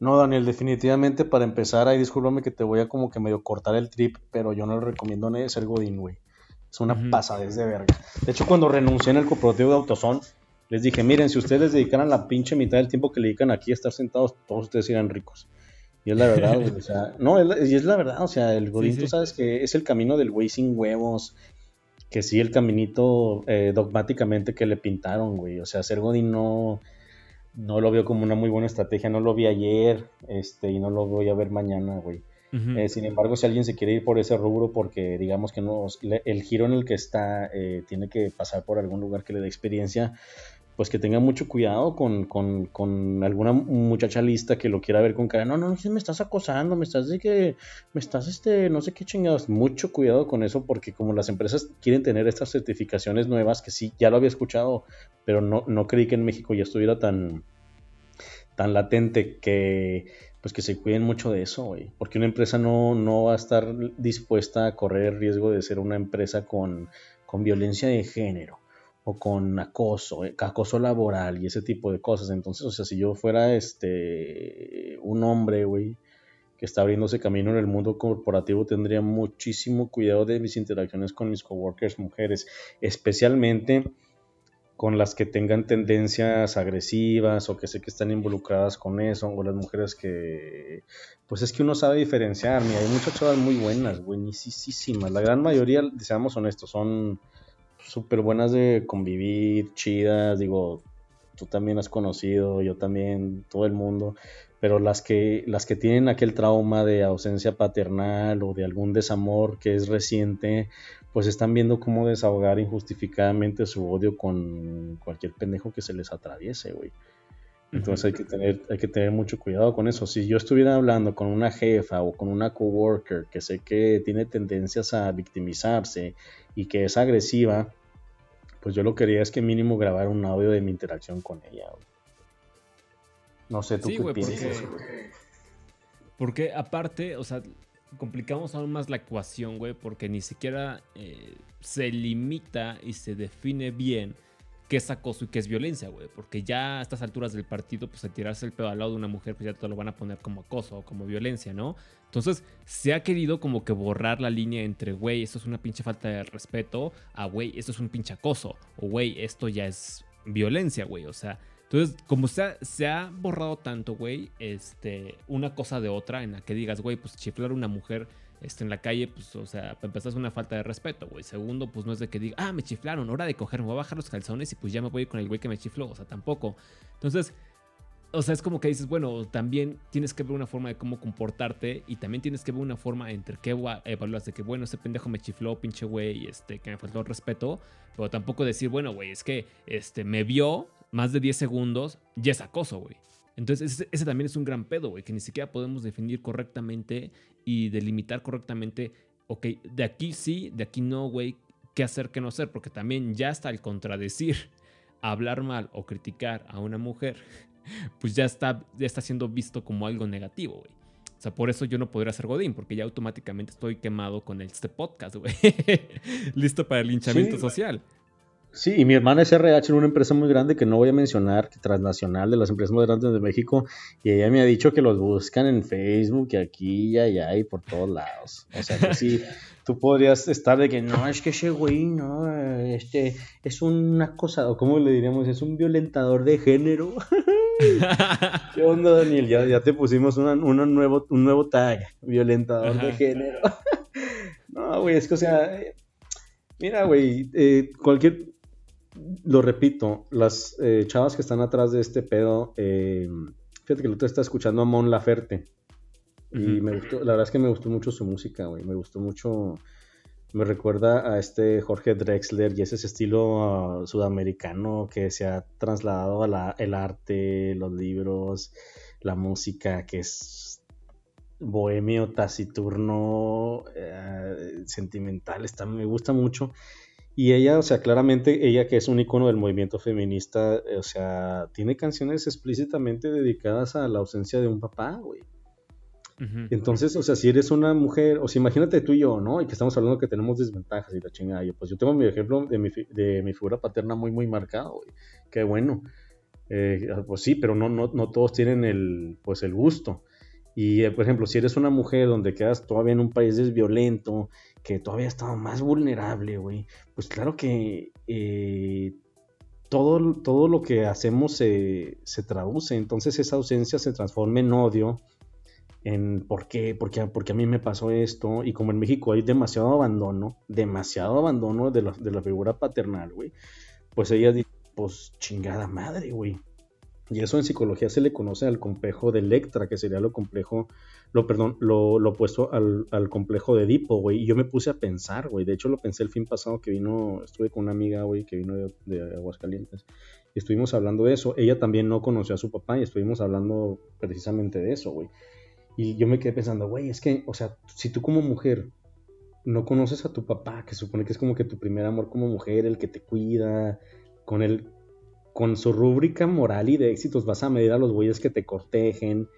No, Daniel, definitivamente para empezar, ahí discúlpame que te voy a como que medio cortar el trip, pero yo no le recomiendo a ser Godín, güey. Es una pasadez de verga. De hecho, cuando renuncié en el cooperativo de Autoson, les dije, miren, si ustedes les dedicaran la pinche mitad del tiempo que le dedican aquí a estar sentados, todos ustedes serían ricos. Y es la verdad, güey. O sea, no, y es la verdad, o sea, el Godín, tú sabes que es el camino del güey sin huevos, que sí, el caminito eh, dogmáticamente que le pintaron, güey. O sea, ser Godín no no lo veo como una muy buena estrategia. No lo vi ayer este, y no lo voy a ver mañana, güey. Eh, sin embargo, si alguien se quiere ir por ese rubro porque digamos que no, el giro en el que está eh, tiene que pasar por algún lugar que le dé experiencia, pues que tenga mucho cuidado con, con, con, alguna muchacha lista que lo quiera ver con cara, no, no, no, me estás acosando, me estás de que, me estás, este, no sé qué chingados, mucho cuidado con eso porque como las empresas quieren tener estas certificaciones nuevas, que sí, ya lo había escuchado, pero no, no creí que en México ya estuviera tan, tan latente que pues que se cuiden mucho de eso, güey. Porque una empresa no, no va a estar dispuesta a correr el riesgo de ser una empresa con, con violencia de género o con acoso, eh, acoso laboral y ese tipo de cosas. Entonces, o sea, si yo fuera este un hombre, güey, que está abriéndose camino en el mundo corporativo, tendría muchísimo cuidado de mis interacciones con mis coworkers mujeres, especialmente con las que tengan tendencias agresivas o que sé que están involucradas con eso, o las mujeres que, pues es que uno sabe diferenciar, mira, hay muchas chavas muy buenas, buenísimas, la gran mayoría, seamos honestos, son súper buenas de convivir, chidas, digo, tú también has conocido, yo también, todo el mundo, pero las que, las que tienen aquel trauma de ausencia paternal o de algún desamor que es reciente, pues están viendo cómo desahogar injustificadamente su odio con cualquier pendejo que se les atraviese, güey. Entonces hay que, tener, hay que tener mucho cuidado con eso. Si yo estuviera hablando con una jefa o con una coworker que sé que tiene tendencias a victimizarse y que es agresiva, pues yo lo que quería es que mínimo grabar un audio de mi interacción con ella. Güey. No sé, tú qué piensas. Porque, porque, aparte, o sea, complicamos aún más la ecuación, güey, porque ni siquiera eh, se limita y se define bien qué es acoso y qué es violencia, güey. Porque ya a estas alturas del partido, pues al tirarse el pedo al lado de una mujer, pues ya te lo van a poner como acoso o como violencia, ¿no? Entonces, se ha querido como que borrar la línea entre, güey, esto es una pinche falta de respeto, a, güey, esto es un pinche acoso, o, güey, esto ya es violencia, güey. O sea, entonces, como se ha, se ha borrado tanto, güey, este, una cosa de otra en la que digas, güey, pues chiflar a una mujer este, en la calle, pues, o sea, para empezar es una falta de respeto, güey. Segundo, pues no es de que diga, ah, me chiflaron, hora de coger, me voy a bajar los calzones y pues ya me voy con el güey que me chifló, o sea, tampoco. Entonces, o sea, es como que dices, bueno, también tienes que ver una forma de cómo comportarte y también tienes que ver una forma entre qué evaluas de que, bueno, ese pendejo me chifló, pinche güey, este, que me faltó el respeto, pero tampoco decir, bueno, güey, es que, este, me vio, más de 10 segundos, ya es acoso, güey. Entonces, ese, también es un gran pedo, güey, que ni siquiera podemos definir correctamente y delimitar correctamente, ok, de aquí sí, de aquí no, güey, qué hacer, qué no hacer, porque también ya está el contradecir, hablar mal o criticar a una mujer, (laughs) pues ya está, ya está siendo visto como algo negativo, güey. O sea, por eso yo no podría ser Godín, porque ya automáticamente estoy quemado con este podcast, güey. (laughs) Listo para el linchamiento social. Sí, y mi hermana es RH en una empresa muy grande que no voy a mencionar, transnacional de las empresas más grandes de México, y ella me ha dicho que los buscan en Facebook y aquí y allá y por todos lados. O sea que sí, (laughs) tú podrías estar de que no, es que ese güey, no, este, es una cosa, o como le diríamos, es un violentador de género. (laughs) ¿Qué onda, Daniel? Ya, ya te pusimos una, nuevo, un nuevo tag, violentador de género. (laughs) no, güey, es que, o sea, mira, güey, eh, cualquier lo repito, las eh, chavas que están atrás de este pedo, eh, fíjate que el otro está escuchando a Mon Laferte. Y me gustó, la verdad es que me gustó mucho su música, güey. Me gustó mucho. Me recuerda a este Jorge Drexler y ese estilo uh, sudamericano que se ha trasladado a el arte, los libros, la música, que es bohemio, taciturno, eh, sentimental. Está, me gusta mucho. Y ella, o sea, claramente, ella que es un icono del movimiento feminista, o sea, tiene canciones explícitamente dedicadas a la ausencia de un papá, güey. Entonces, o sea, si eres una mujer, o sea, imagínate tú y yo, ¿no? Y que estamos hablando que tenemos desventajas y la chingada. Yo, pues yo tengo mi ejemplo de mi, de mi figura paterna muy, muy marcado, güey. Qué bueno. Eh, pues sí, pero no, no, no todos tienen el, pues el gusto. Y, eh, por ejemplo, si eres una mujer donde quedas todavía en un país desviolento que todavía estaba más vulnerable, güey, pues claro que eh, todo, todo, lo que hacemos se, traduce, entonces esa ausencia se transforma en odio, en por qué, porque, porque a mí me pasó esto, y como en México hay demasiado abandono, demasiado abandono de la, de la figura paternal, güey, pues ella dice, pues chingada madre, güey. Y eso en psicología se le conoce al complejo de Electra, que sería lo complejo lo, perdón, lo, lo opuesto al, al, complejo de Edipo, güey. Y yo me puse a pensar, güey. De hecho, lo pensé el fin pasado que vino, estuve con una amiga, güey, que vino de, Aguascalientes. Y estuvimos hablando de eso. Ella también no conoció a su papá y estuvimos hablando precisamente de eso, güey. Y yo me quedé pensando, güey, es que, o sea, si tú como mujer no conoces a tu papá, que supone que es como que tu primer amor como mujer, el que te cuida, con él, con su rúbrica moral y de éxitos vas a medir a los güeyes que te cortejen,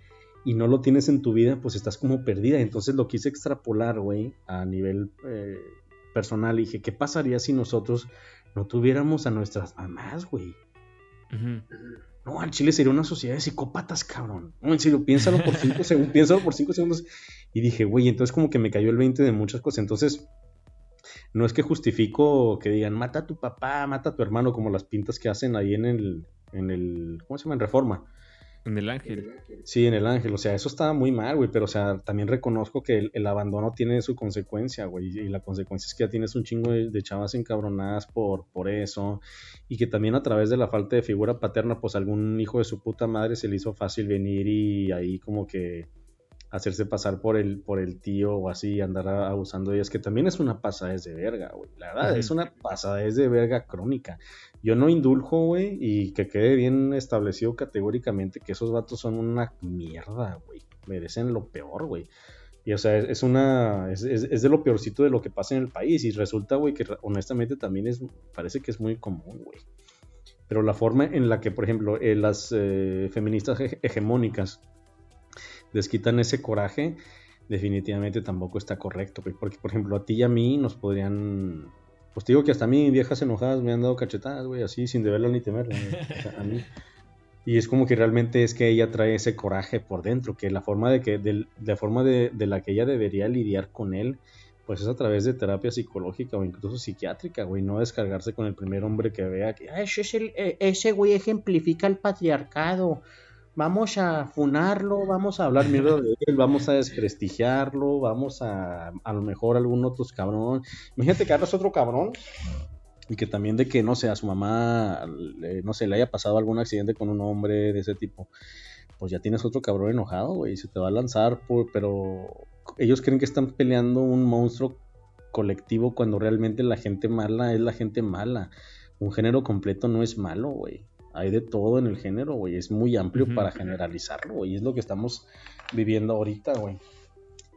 y no lo tienes en tu vida, pues estás como perdida. Entonces lo quise extrapolar, güey, a nivel eh, personal. Y dije, ¿qué pasaría si nosotros no tuviéramos a nuestras mamás, güey? No, al Chile sería una sociedad de psicópatas, cabrón. No, en serio, piénsalo por cinco segundos, (laughs) piénsalo por cinco segundos. Y dije, güey, entonces como que me cayó el 20 de muchas cosas. Entonces, no es que justifico que digan, mata a tu papá, mata a tu hermano, como las pintas que hacen ahí en el, en el, ¿cómo se llama? En Reforma En el ángel. Sí, en el ángel. O sea, eso estaba muy mal, güey. Pero, o sea, también reconozco que el, abandono tiene su consecuencia, güey. Y la consecuencia es que ya tienes un chingo de, chavas encabronadas por, por eso. Y que también a través de la falta de figura paterna, pues algún hijo de su puta madre se le hizo fácil venir y ahí como que hacerse pasar por el, por el tío o así, andar abusando de ellas, que también es una pasadez de verga, güey. La verdad, es una pasadez de verga crónica. Yo no induljo, güey, y que quede bien establecido categóricamente que esos vatos son una mierda, güey. Merecen lo peor, güey. Y o sea, es una. Es, es, de lo peorcito de lo que pasa en el país. Y resulta, güey, que honestamente también es. Parece que es muy común, güey. Pero la forma en la que, por ejemplo, eh, las eh, feministas hegemónicas les quitan ese coraje, definitivamente tampoco está correcto. Porque, por ejemplo, a ti y a mí nos podrían pues digo que hasta a mí viejas enojadas me han dado cachetadas, güey, así sin deberla ni temerla. a mí. Y es como que realmente es que ella trae ese coraje por dentro, que la forma de que, de, la forma de, la que ella debería lidiar con él, pues es a través de terapia psicológica o incluso psiquiátrica, güey, no descargarse con el primer hombre que vea que, ese, e, ese güey ejemplifica el patriarcado, vamos a funarlo, vamos a hablar mierda de él, vamos a desprestigiarlo, vamos a a lo mejor algún otro cabrón. Imagínate que hagas otro cabrón y que también de que, no sé, a su mamá, no sé, le haya pasado algún accidente con un hombre de ese tipo. Pues ya tienes otro cabrón enojado, güey, se te va a lanzar, por, pero ellos creen que están peleando un monstruo colectivo cuando realmente la gente mala es la gente mala. Un género completo no es malo, güey hay de todo en el género, güey. Es muy amplio para generalizarlo, güey. Es lo que estamos viviendo ahorita, güey.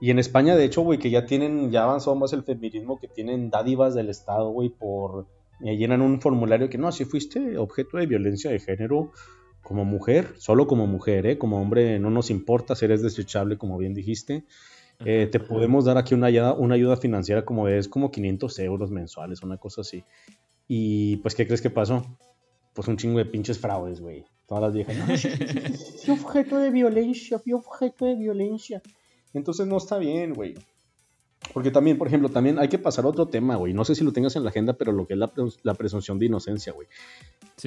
Y en España, de hecho, güey, que ya tienen, ya avanzó más el feminismo, que tienen dádivas del Estado, güey, por... Y llenan un formulario que no, si fuiste objeto de violencia de género como mujer, solo como mujer, ¿eh? Como hombre no nos importa, si eres desechable, como bien dijiste. Eh, te podemos dar aquí una ayuda, una ayuda financiera como es como 500 euros mensuales, una cosa así. Y pues, ¿qué crees que pasó? Pues un chingo de pinches fraudes, güey. Todas las viejas, no, (laughs) objeto de violencia, fui objeto de violencia. Entonces no está bien, güey. Porque también, por ejemplo, también hay que pasar a otro tema, güey. No sé si lo tengas en la agenda, pero lo que es la, presunción de inocencia, güey.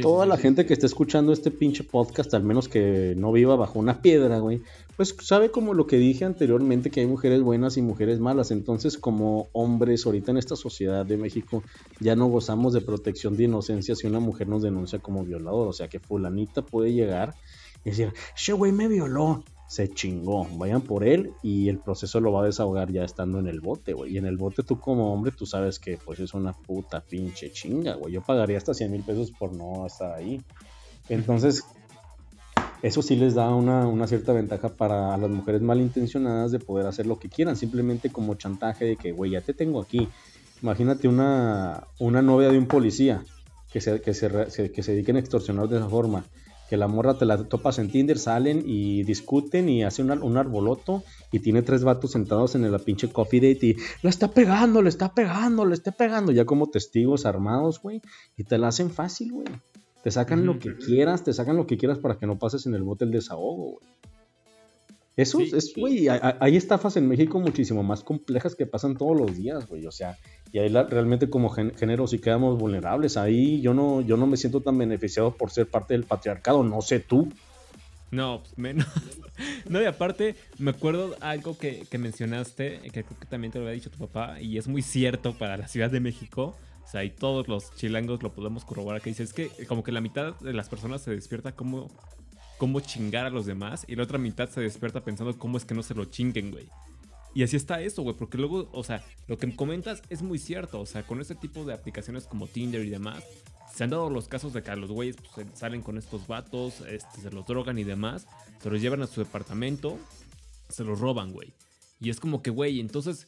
Toda la gente que está escuchando este pinche podcast, al menos que no viva bajo una piedra, güey, pues sabe como lo que dije anteriormente, que hay mujeres buenas y mujeres malas. Entonces, como hombres, ahorita en esta sociedad de México, ya no gozamos de protección de inocencia si una mujer nos denuncia como violador. O sea, que fulanita puede llegar y decir, ese güey me violó se chingó. Vayan por él y el proceso lo va a desahogar ya estando en el bote, güey. Y en el bote tú como hombre, tú sabes que pues es una puta pinche chinga, güey. Yo pagaría hasta 100 mil pesos por no estar ahí. Entonces, eso sí les da una, cierta ventaja para las mujeres malintencionadas de poder hacer lo que quieran, simplemente como chantaje de que, güey, ya te tengo aquí. Imagínate una, una novia de un policía que se, que se, que se dediquen a extorsionar de esa forma que la morra te la topas en Tinder, salen y discuten y hace un, arboloto y tiene tres vatos sentados en la pinche coffee date y la está pegando, le está pegando, le está pegando, ya como testigos armados, güey, y te la hacen fácil, güey. Te sacan lo que quieras, te sacan lo que quieras para que no pases en el bote el desahogo, güey. Eso es, güey, hay, estafas en México muchísimo más complejas que pasan todos los días, güey. O sea, y ahí realmente como género sí quedamos vulnerables. Ahí yo no, yo no me siento tan beneficiado por ser parte del patriarcado, no sé tú. No, pues, menos. (laughs) no, y aparte, me acuerdo algo que, que, mencionaste, que creo que también te lo había dicho tu papá, y es muy cierto para la Ciudad de México. O sea, y todos los chilangos lo podemos corroborar, que dice, es que como que la mitad de las personas se despierta como cómo chingar a los demás y la otra mitad se despierta pensando cómo es que no se lo chinguen, güey. Y así está eso, güey, porque luego, o sea, lo que comentas es muy cierto, o sea, con este tipo de aplicaciones como Tinder y demás, se han dado los casos de que a los güeyes pues, salen con estos vatos, este, se los drogan y demás, se los llevan a su departamento, se los roban, güey. Y es como que, güey, entonces,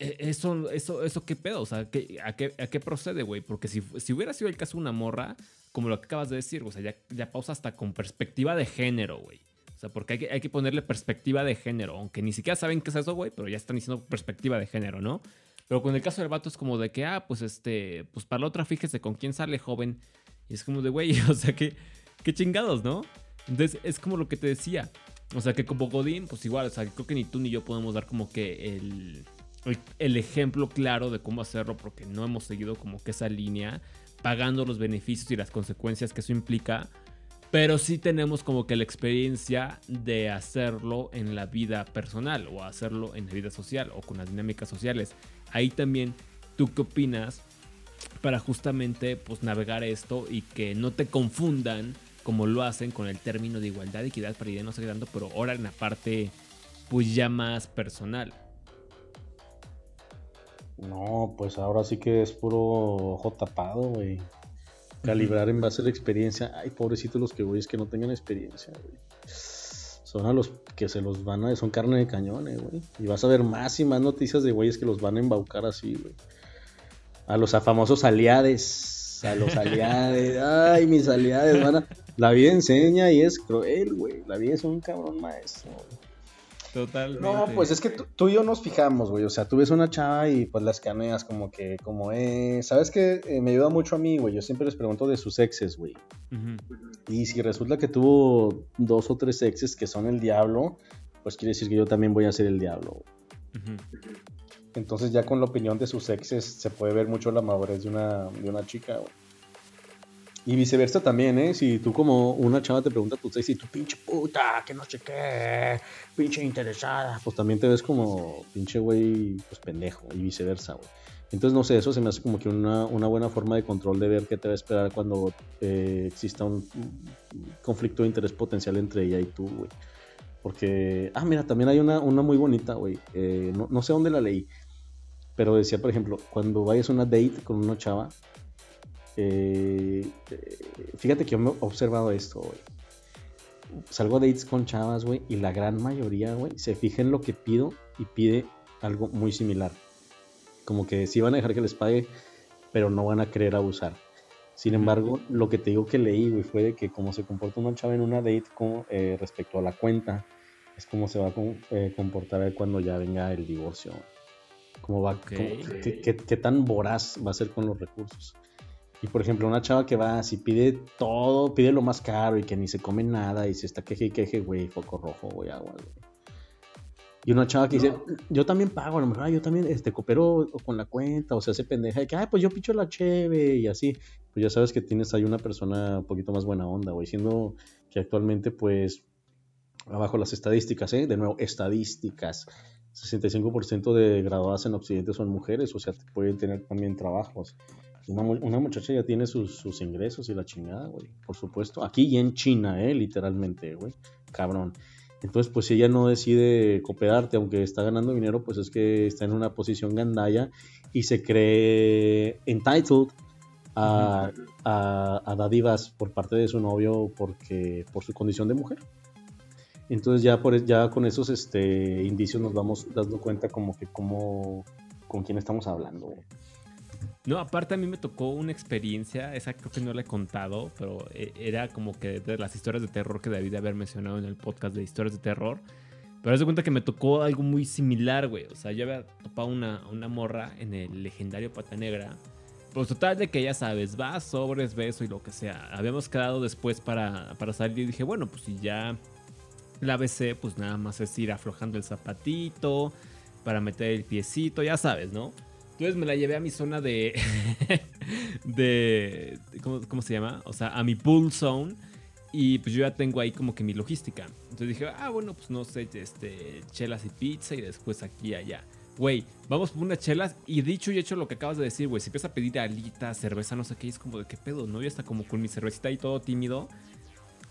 e, eso, eso, eso, ¿qué pedo? O sea, a, qué, ¿a qué procede, güey? Porque si, si hubiera sido el caso de una morra, como lo que acabas de decir, o sea, ya, pausa hasta con perspectiva de género, güey. O sea, porque hay que, hay que ponerle perspectiva de género, aunque ni siquiera saben qué es eso, güey, pero ya están diciendo perspectiva de género, ¿no? Pero con el caso del vato es como de que, ah, pues este, pues para la otra fíjese con quién sale joven. Y es como de, güey, (laughs) o sea, que, qué chingados, ¿no? Entonces es como lo que te decía. O sea, que como Godín, pues igual, o sea, creo que ni tú ni yo podemos dar como que el, el, el ejemplo claro de cómo hacerlo, porque no hemos seguido como que esa línea pagando los beneficios y las consecuencias que eso implica. Pero sí tenemos como que la experiencia de hacerlo en la vida personal o hacerlo en la vida social o con las dinámicas sociales. Ahí también, ¿tú qué opinas para justamente pues navegar esto y que no te confundan como lo hacen con el término de igualdad, equidad, paridad, no sé qué tanto, pero ahora en la parte pues ya más personal. No, pues ahora sí que es puro ojo tapado, güey. Calibrar en base a la experiencia. Ay, pobrecitos los que güeyes que no tengan experiencia, güey. Son a los que se los van a. Son carne de cañón, eh, güey. Y vas a ver más y más noticias de güeyes que los van a embaucar así, güey. A los famosos aliades. A los (laughs) aliades. Ay, mis aliades. Van a... La vida enseña y es cruel, güey. La vida es un cabrón maestro, güey. Totalmente. No, pues es que tú, y yo nos fijamos, güey. O sea, tú ves una chava y pues la escaneas como que, como, eh, ¿sabes qué? Eh, me ayuda mucho a mí, güey. Yo siempre les pregunto de sus exes, güey. Y si resulta que tuvo dos o tres exes que son el diablo, pues quiere decir que yo también voy a ser el diablo. Entonces ya con la opinión de sus exes se puede ver mucho la madurez de una, de una chica, güey. Y viceversa también, ¿eh? Si tú como una chava te pregunta tu sexy, tu pinche puta, que no sé qué, pinche interesada, pues también te ves como pinche güey, pues pendejo, y viceversa, güey. Entonces, no sé, eso se me hace como que una, buena forma de control de ver qué te va a esperar cuando eh, exista un conflicto de interés potencial entre ella y tú, güey. Porque, ah, mira, también hay una, una muy bonita, güey. Eh, no, no sé dónde la leí, pero decía, por ejemplo, cuando vayas a una date con una chava, eh, fíjate que yo me he observado esto, güey. Salgo a dates con chavas, güey, y la gran mayoría, güey, se fija en lo que pido y pide algo muy similar. Como que sí van a dejar que les pague, pero no van a querer abusar. Sin embargo, lo que te digo que leí, güey, fue de que como se comporta una chava en una date con, eh, respecto a la cuenta, es como se va a eh, comportar cuando ya venga el divorcio. Cómo va, qué, tan voraz va a ser con los recursos. Y por ejemplo, una chava que va, si pide todo, pide lo más caro y que ni se come nada y se está queje y queje, güey, foco rojo, güey, agua, güey. Y una chava que dice, yo también pago, a lo mejor, ah, yo también este, coopero con la cuenta, o sea, se pendeja de que, ay, pues yo picho la cheve y así. Pues ya sabes que tienes ahí una persona un poquito más buena onda, güey, siendo que actualmente, pues, abajo las estadísticas, ¿eh? De nuevo, estadísticas. 65% de graduadas en Occidente son mujeres, o sea, pueden tener también trabajos. Una, muchacha ya tiene sus, ingresos y la chingada, güey. Por supuesto. Aquí y en China, eh, literalmente, güey. Cabrón. Entonces, pues si ella no decide cooperarte, aunque está ganando dinero, pues es que está en una posición gandaya y se cree entitled a, a, dadivas por parte de su novio porque por su condición de mujer. Entonces ya, por, ya con esos este, indicios nos vamos dando cuenta como que como, con quién estamos hablando. Güey. No, aparte a mí me tocó una experiencia, esa creo que no la he contado, pero eh, era como que de las historias de terror que debí de haber mencionado en el podcast de historias de terror. Pero haz de cuenta que me tocó algo muy similar, güey. O sea, yo había topado una, una morra en el legendario Pata Negra. Pues total de que ya sabes, va, sobres, beso y lo que sea. Habíamos quedado después para, para salir y dije, bueno, pues si ya la besé, pues nada más es ir aflojando el zapatito para meter el piecito, ya sabes, ¿no? Entonces me la llevé a mi zona de. (laughs) de. ¿cómo, se llama? O sea, a mi pool zone. Y pues yo ya tengo ahí como que mi logística. Entonces dije, ah, bueno, pues no sé, este, chelas y pizza y después aquí y allá. Güey, vamos por unas chelas. Y dicho y hecho lo que acabas de decir, güey, si empiezas a pedir alitas, cerveza, no sé qué, es como de qué pedo, ¿no? Ya está como con mi cervecita y todo tímido.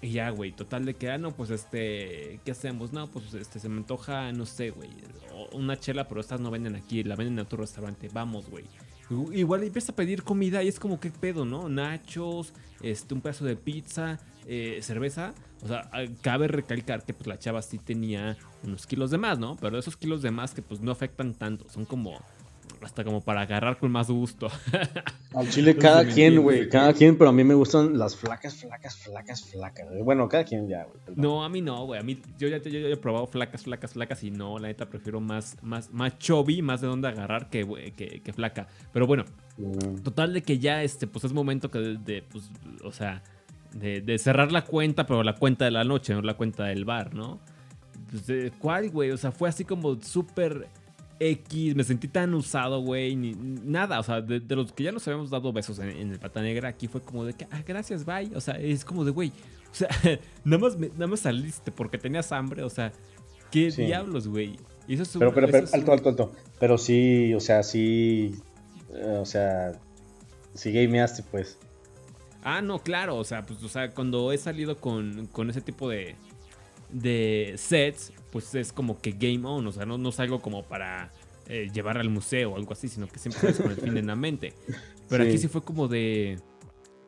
Y ya, güey, total de que, ah, no, pues este, ¿qué hacemos? No, pues este, se me antoja, no sé, güey, una chela, pero estas no venden aquí, la venden en tu restaurante, vamos, güey. Igual empieza a pedir comida y es como, ¿qué pedo, no? Nachos, este, un pedazo de pizza, eh, cerveza. O sea, ah, cabe recalcar que pues la chava sí tenía unos kilos de más, ¿no? Pero esos kilos de más que pues no afectan tanto, son como hasta como para agarrar con más gusto. (laughs) Al chile cada quien, güey, cada quien, pero a mí me gustan las flacas, flacas, flacas, flacas. Bueno, cada quien ya, güey. No, a mí no, güey. A mí yo ya, yo he probado flacas, flacas, flacas y no, la neta prefiero más más más chubby, más de dónde agarrar que, que, que flaca. Pero bueno, mm. total de que ya este pues es momento que de, pues o sea, de, de, cerrar la cuenta, pero la cuenta de la noche, no la cuenta del bar, ¿no? Pues, ¿Cuál, güey? O sea, fue así como súper X, me sentí tan usado, güey, ni nada, o sea, de, los que ya nos habíamos dado besos en, el pata negra, aquí fue como de que, ah, gracias, bye, o sea, es como de, güey, o sea, (laughs) nada más, nada más saliste porque tenías hambre, o sea, ¿qué diablos, güey? eso es pero, pero, pero, alto, alto, alto, pero sí, o sea, sí, eh, o sea, sí gameaste, pues. Ah, no, claro, o sea, pues, o sea, cuando he salido con, con ese tipo de, de sets, pues es como que game on, o sea, no, no salgo como para eh, llevar al museo o algo así, sino que siempre sales con el fin en la mente. Pero aquí sí fue como de...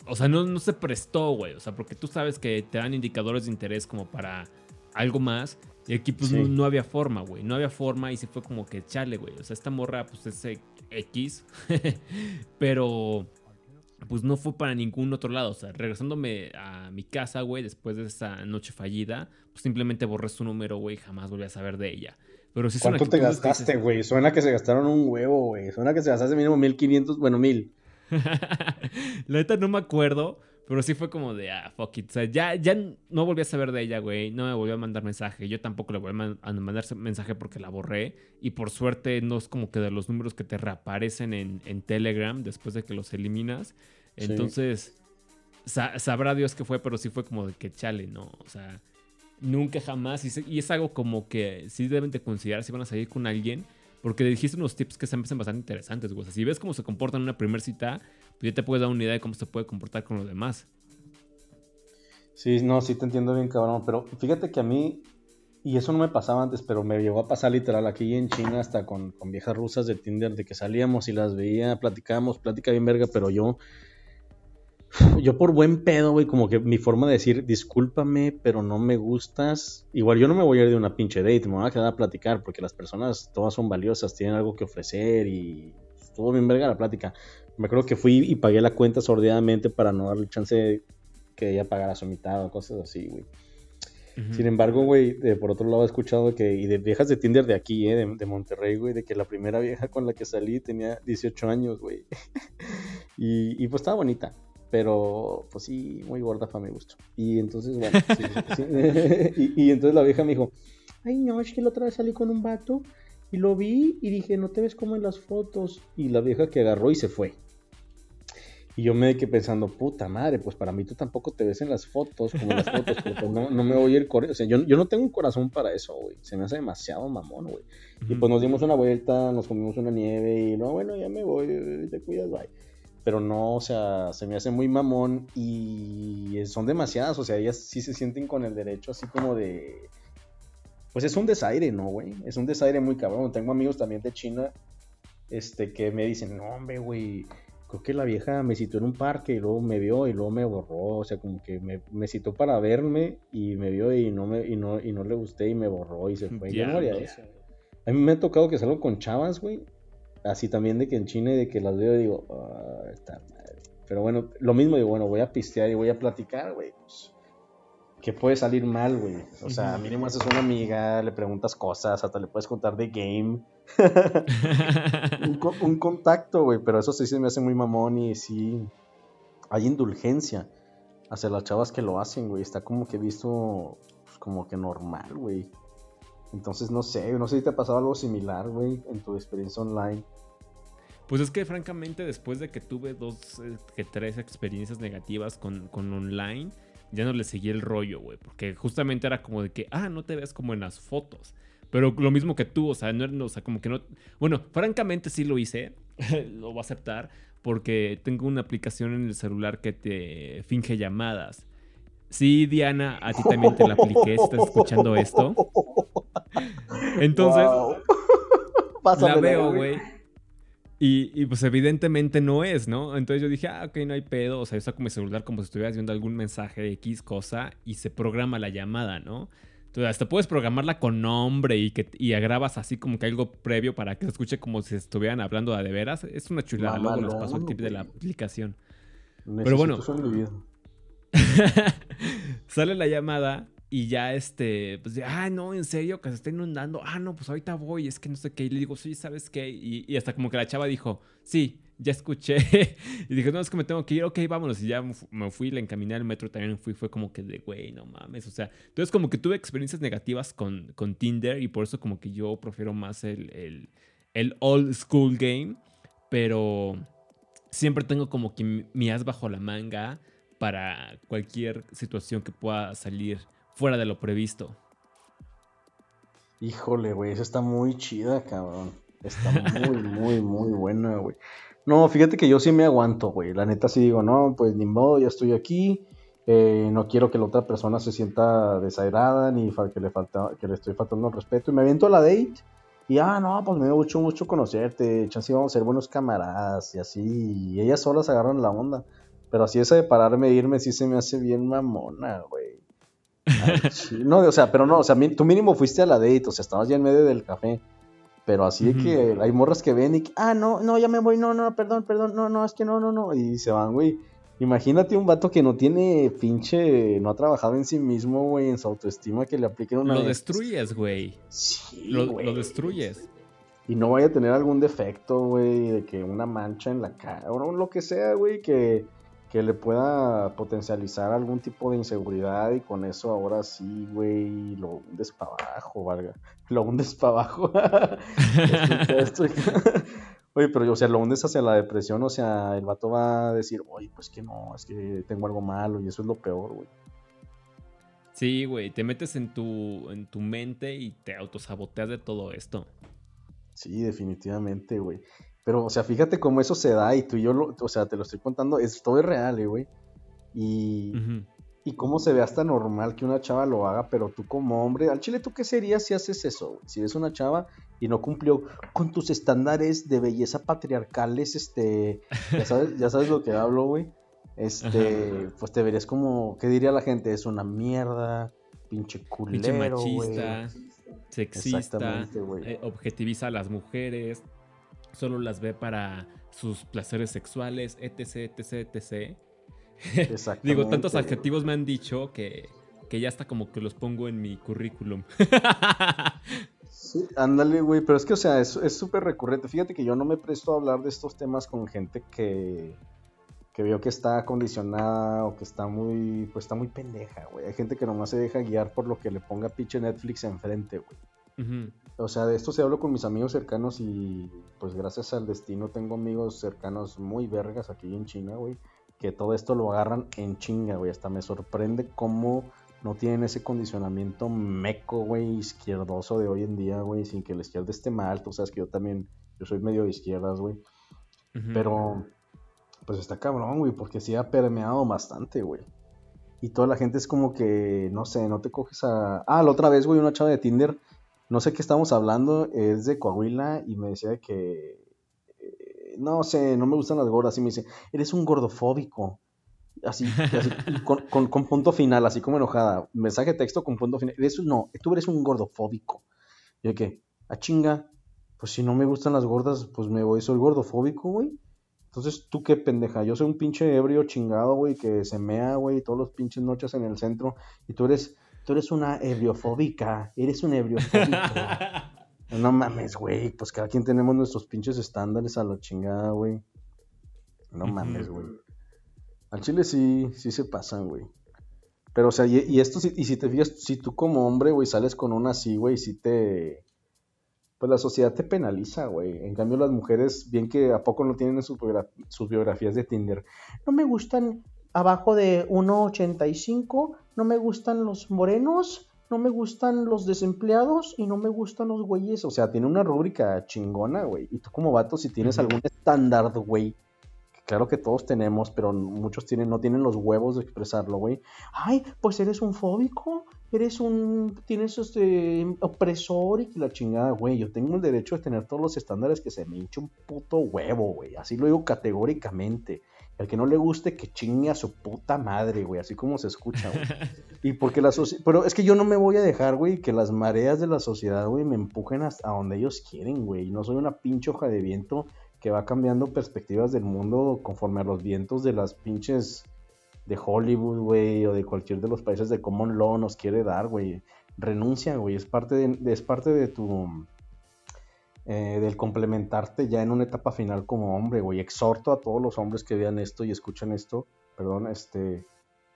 O sea, no, no se prestó, güey. O sea, porque tú sabes que te dan indicadores de interés como para algo más. Y aquí pues no, había forma, güey. No había forma y se fue como que chale, güey. O sea, esta morra pues es X. (laughs) pero pues no fue para ningún otro lado. O sea, regresándome a mi casa, güey, después de esa noche fallida, pues simplemente borré su número, güey, jamás volví a saber de ella. Pero sí ¿Cuánto te gastaste, güey? Suena que se gastaron un huevo, güey. Suena que se gastaste mínimo 1500, bueno, 1000. (laughs) La neta no me acuerdo, pero sí fue como de, ah, fuck it. O sea, ya, ya no volví a saber de ella, güey. No me volvió a mandar mensaje. Yo tampoco le volví a, mandar mensaje porque la borré. Y por suerte no es como que de los números que te reaparecen en, en Telegram después de que los eliminas. Entonces, sabrá Dios qué fue, pero sí fue como de que chale, ¿no? O sea, nunca jamás. Y, es algo como que sí deben de considerar si van a salir con alguien. Porque le dijiste unos tips que se me hacen bastante interesantes, güey. O sea, si ves cómo se comporta en una primera cita, pues ya te puedes dar una idea de cómo se puede comportar con los demás. Sí, no, sí te entiendo bien, cabrón. Pero fíjate que a mí, y eso no me pasaba antes, pero me llegó a pasar literal aquí en China, hasta con, con viejas rusas de Tinder, de que salíamos y las veía, platicábamos, plática bien verga, pero yo yo por buen pedo, güey, como que mi forma de decir, discúlpame, pero no me gustas. Igual yo no me voy a ir de una pinche date, me voy a quedar a platicar, porque las personas todas son valiosas, tienen algo que ofrecer y estuvo bien verga la plática. Me acuerdo que fui y pagué la cuenta sordeadamente para no darle chance de que ella pagara su mitad o cosas así, güey. Sin embargo, güey, por otro lado he escuchado que, y de viejas de Tinder de aquí, eh, de, de, Monterrey, güey, de que la primera vieja con la que salí tenía 18 años, güey. (laughs) y, y pues estaba bonita. Pero, pues sí, muy gorda para mi gusto. Y entonces, bueno, (laughs) y, entonces la vieja me dijo, ay no, es que la otra vez salí con un vato y lo vi y dije, no te ves como en las fotos. Y la vieja que agarró y se fue. Y yo me quedé pensando, puta madre, pues para mí tú tampoco te ves en las fotos, como en las fotos, pues no, me voy a ir. O sea, yo, yo, no tengo un corazón para eso, güey. Se me hace demasiado mamón, güey. Y pues nos dimos una vuelta, nos comimos una nieve y no, bueno, ya me voy, te cuidas, bye pero no, o sea, se me hace muy mamón y son demasiadas, o sea, ellas sí se sienten con el derecho así como de... Pues es un desaire, ¿no, güey? Es un desaire muy cabrón. Tengo amigos también de China este, que me dicen, no, hombre, güey, creo que la vieja me citó en un parque y luego me vio y luego me borró, o sea, como que me, me citó para verme y me vio y no, me, y no, y no le gusté y me borró y se fue. Yo no haría eso. A mí me ha tocado que salgo con chavas, güey, Así también de que en China y de que las veo y digo, ah, está madre. Pero bueno, lo mismo digo, bueno, voy a pistear y voy a platicar, güey. Pues, que puede salir mal, güey. O sea, mínimo haces una amiga, le preguntas cosas, hasta le puedes contar de game. (laughs) un, contacto, güey. Pero eso sí se me hace muy mamón y sí. Hay indulgencia hacia las chavas que lo hacen, güey. Está como que visto pues, como que normal, güey. Entonces no sé, no sé si te ha pasado algo similar, güey, en tu experiencia online. Pues es que francamente después de que tuve dos, eh, que tres experiencias negativas con, con online, ya no le seguí el rollo, güey. Porque justamente era como de que, ah, no te ves como en las fotos. Pero lo mismo que tú, o sea, no, o sea, como que no... Bueno, francamente sí lo hice, (laughs) lo voy a aceptar, porque tengo una aplicación en el celular que te finge llamadas. Sí, Diana, a ti también te la apliqué, estás escuchando esto. (laughs) Entonces, (laughs) la veo, güey. Y, pues evidentemente no es, ¿no? Entonces yo dije, ah, ok, no hay pedo. O sea, yo saco mi celular como si estuvieras viendo algún mensaje X cosa y se programa la llamada, ¿no? Entonces hasta puedes programarla con nombre y que y grabas así como que algo previo para que se escuche como si estuvieran hablando de veras. Es una chulada. Luego les paso el tip de la aplicación. Pero bueno. (laughs) sale la llamada y ya este, pues, ah, no, en serio, que se está inundando. Ah, no, pues ahorita voy, es que no sé qué. Y le digo, sí, ¿sabes qué? Y, hasta como que la chava dijo, sí, ya escuché. (laughs) y dije, no, es que me tengo que ir, ok, vámonos. Y ya me fui, le encaminé al metro, también fui, fue como que de, güey, no mames. O sea, entonces como que tuve experiencias negativas con, con Tinder y por eso como que yo prefiero más el, el old school game, pero siempre tengo como que mi as bajo la manga para cualquier situación que pueda salir fuera de lo previsto. Híjole, güey, esa está muy chida, cabrón. Está muy, (laughs) muy, muy buena, güey. No, fíjate que yo sí me aguanto, güey. La neta sí digo, no, pues ni modo, ya estoy aquí. Eh, no quiero que la otra persona se sienta desairada ni que le, falta, que le estoy faltando el respeto. Y me aviento a la date. Y ah, no, pues me dio mucho, mucho conocerte. Chance vamos a ser buenos camaradas y así. Y ellas solas agarran la onda. Pero así esa de pararme e irme sí se me hace bien mamona, güey. No, o sea, pero no, o sea, tú mínimo fuiste a la date, o sea, estabas ya en medio del café. Pero así de que hay morras que ven y ah, no, no, ya me voy, no, no, perdón, perdón, no, no, es que no, no, no. Y se van, güey. Imagínate un vato que no tiene pinche, no ha trabajado en sí mismo, güey, en su autoestima, que le apliquen una... Lo destruyes, güey. Sí, lo, lo destruyes. Y no vaya a tener algún defecto, güey, de que una mancha en la cara, o lo que sea, güey, que que le pueda potencializar algún tipo de inseguridad y con eso ahora sí, güey, lo hundes para abajo, valga. (laughs) Lo hundes para abajo. (laughs) (laughs) Oye, pero, o sea, lo hundes hacia la depresión, o sea, el vato va a decir, oye, pues que no, es que tengo algo malo y eso es lo peor, güey. Sí, güey, te metes en tu, en tu mente y te autosaboteas de todo esto. Sí, definitivamente, güey. Pero, o sea, fíjate cómo eso se da y tú y yo, lo, o sea, te lo estoy contando, es todo es real, eh, güey. Y, y cómo se ve hasta normal que una chava lo haga, pero tú como hombre, al chile, ¿tú qué serías si haces eso? Si eres una chava y no cumplió con tus estándares de belleza patriarcales, este, ya sabes, ya sabes lo que hablo, güey. Este, pues te verías como, ¿qué diría la gente? Es una mierda, pinche culero, pinche machista, sexista, eh, objetiviza a las mujeres, solo las ve para sus placeres sexuales, etc, etc, etc. (laughs) Digo, tantos adjetivos me han dicho que, ya está como que los pongo en mi currículum. sí, ándale, güey, pero es que, o sea, es súper recurrente. Fíjate que yo no me presto a hablar de estos temas con gente que, que veo que está condicionada o que está muy, pues está muy pendeja, güey. Hay gente que nomás se deja guiar por lo que le ponga pinche Netflix enfrente, güey. O sea, de esto se hablo con mis amigos cercanos y pues gracias al destino tengo amigos cercanos muy vergas aquí en China, güey, que todo esto lo agarran en chinga, güey. Hasta me sorprende cómo no tienen ese condicionamiento meco, güey, izquierdoso de hoy en día, güey, sin que la izquierda esté mal. Tú sabes que yo también, yo soy medio de izquierdas, güey. Pero, pues está cabrón, güey, porque sí ha permeado bastante, güey. Y toda la gente es como que, no sé, no te coges a... Ah, la otra vez, güey, una chava de Tinder no sé qué estamos hablando, es de Coahuila y me decía que, eh, no sé, no me gustan las gordas y me dice, eres un gordofóbico. Así, así con, punto final, así como enojada. Mensaje texto con punto final. Eres, no, tú eres un gordofóbico. Y yo que, a ah, chinga, pues si no me gustan las gordas, pues me voy, soy gordofóbico, güey. Entonces, ¿tú qué pendeja? Yo soy un pinche ebrio chingado, güey, que se mea, güey, todos los pinches noches en el centro. Y tú eres tú eres una ebriofóbica, eres un ebriofóbico. (laughs) no mames, güey, pues cada quien tenemos nuestros pinches estándares a la chingada, güey. No mames, güey. Al chile sí, sí se pasan, güey. Pero, o sea, y, esto, y si te fijas, si tú como hombre, güey, sales con una así, güey, si te... Pues la sociedad te penaliza, güey. En cambio, las mujeres, bien que a poco no tienen en sus biografías de Tinder. No me gustan abajo de 1,85, no me gustan los morenos, no me gustan los desempleados y no me gustan los güeyes. O sea, tiene una rúbrica chingona, güey. Y tú como vato, si tienes algún estándar, güey, claro que todos tenemos, pero muchos tienen, no tienen los huevos de expresarlo, güey. Ay, pues eres un fóbico, eres un, tienes este opresor y que la chingada, güey. Yo tengo el derecho de tener todos los estándares que se me hinche un puto huevo, güey. Así lo digo categóricamente. El que no le guste, que chingue a su puta madre, güey, así como se escucha, güey. (laughs) Y porque la sociedad. Pero es que yo no me voy a dejar, güey, que las mareas de la sociedad, güey, me empujen hasta donde ellos quieren, güey. No soy una pinche hoja de viento que va cambiando perspectivas del mundo conforme a los vientos de las pinches de Hollywood, güey, o de cualquier de los países de Common Law nos quiere dar, güey. Renuncia, güey, es parte de, es parte de tu eh, del complementarte ya en una etapa final como hombre, güey. Exhorto a todos los hombres que vean esto y escuchen esto, perdón, este,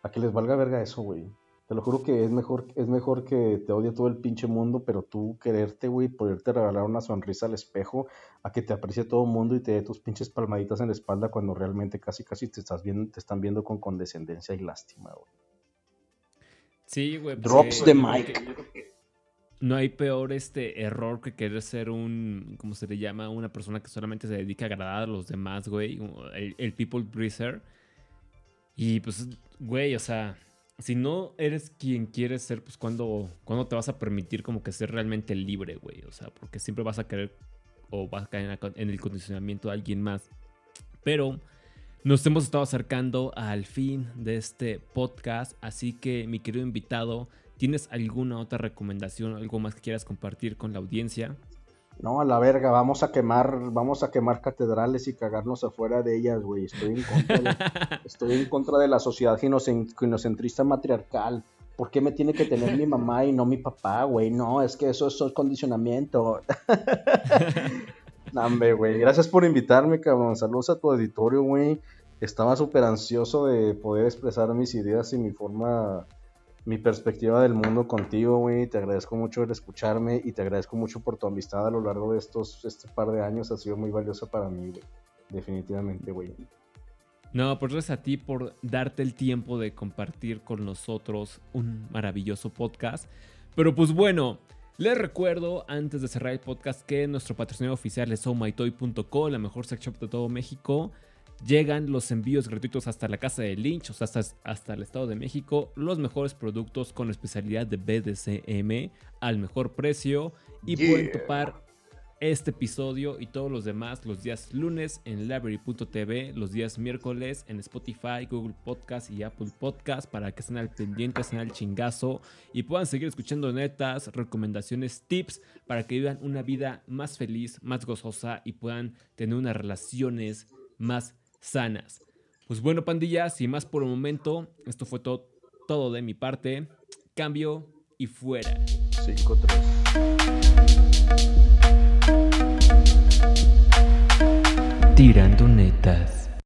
a que les valga verga eso, güey. Te lo juro que es mejor, es mejor que te odie todo el pinche mundo, pero tú quererte, güey, poderte regalar una sonrisa al espejo, a que te aprecie todo el mundo y te dé tus pinches palmaditas en la espalda cuando realmente casi casi te estás viendo, te están viendo con condescendencia y lástima, güey. Sí, güey. Drops the mic. No hay peor este error que querer ser un, ¿cómo se le llama? Una persona que solamente se dedica a agradar a los demás, güey. El, el people pleaser. Y pues, güey, o sea, si no eres quien quieres ser, pues cuando, cuando te vas a permitir como que ser realmente libre, güey. O sea, porque siempre vas a querer o vas a caer en el condicionamiento de alguien más. Pero nos hemos estado acercando al fin de este podcast, así que mi querido invitado, ¿tienes alguna otra recomendación, algo más que quieras compartir con la audiencia? No, a la verga, vamos a quemar, vamos a quemar catedrales y cagarnos afuera de ellas, güey. Estoy en contra de, (laughs) estoy en contra de la sociedad ginocentrista matriarcal. ¿Por qué me tiene que tener mi mamá y no mi papá, güey? No, es que eso, eso es condicionamiento. (laughs) Nambe, güey. Gracias por invitarme, cabrón. Saludos a tu auditorio, güey. Estaba súper ansioso de poder expresar mis ideas y mi forma, mi perspectiva del mundo contigo, güey. Te agradezco mucho el escucharme y te agradezco mucho por tu amistad a lo largo de estos este par de años. Ha sido muy valiosa para mí, güey. Definitivamente, güey. No, pues gracias a ti por darte el tiempo de compartir con nosotros un maravilloso podcast. Pero pues bueno, les recuerdo antes de cerrar el podcast que nuestro patrocinador oficial es SoMyToy.co, la mejor sex shop de todo México. Llegan los envíos gratuitos hasta la casa de Lynch, o sea, hasta, hasta el Estado de México. Los mejores productos con especialidad de BDCM al mejor precio. Y pueden topar este episodio y todos los demás los días lunes en library.tv, los días miércoles en Spotify, Google Podcast y Apple Podcast para que estén al pendiente, estén al chingazo y puedan seguir escuchando netas, recomendaciones, tips para que vivan una vida más feliz, más gozosa y puedan tener unas relaciones más sanas. Pues bueno, pandillas, y más por un momento, esto fue todo, todo de mi parte. Cambio y fuera. 5-3. Tirando netas.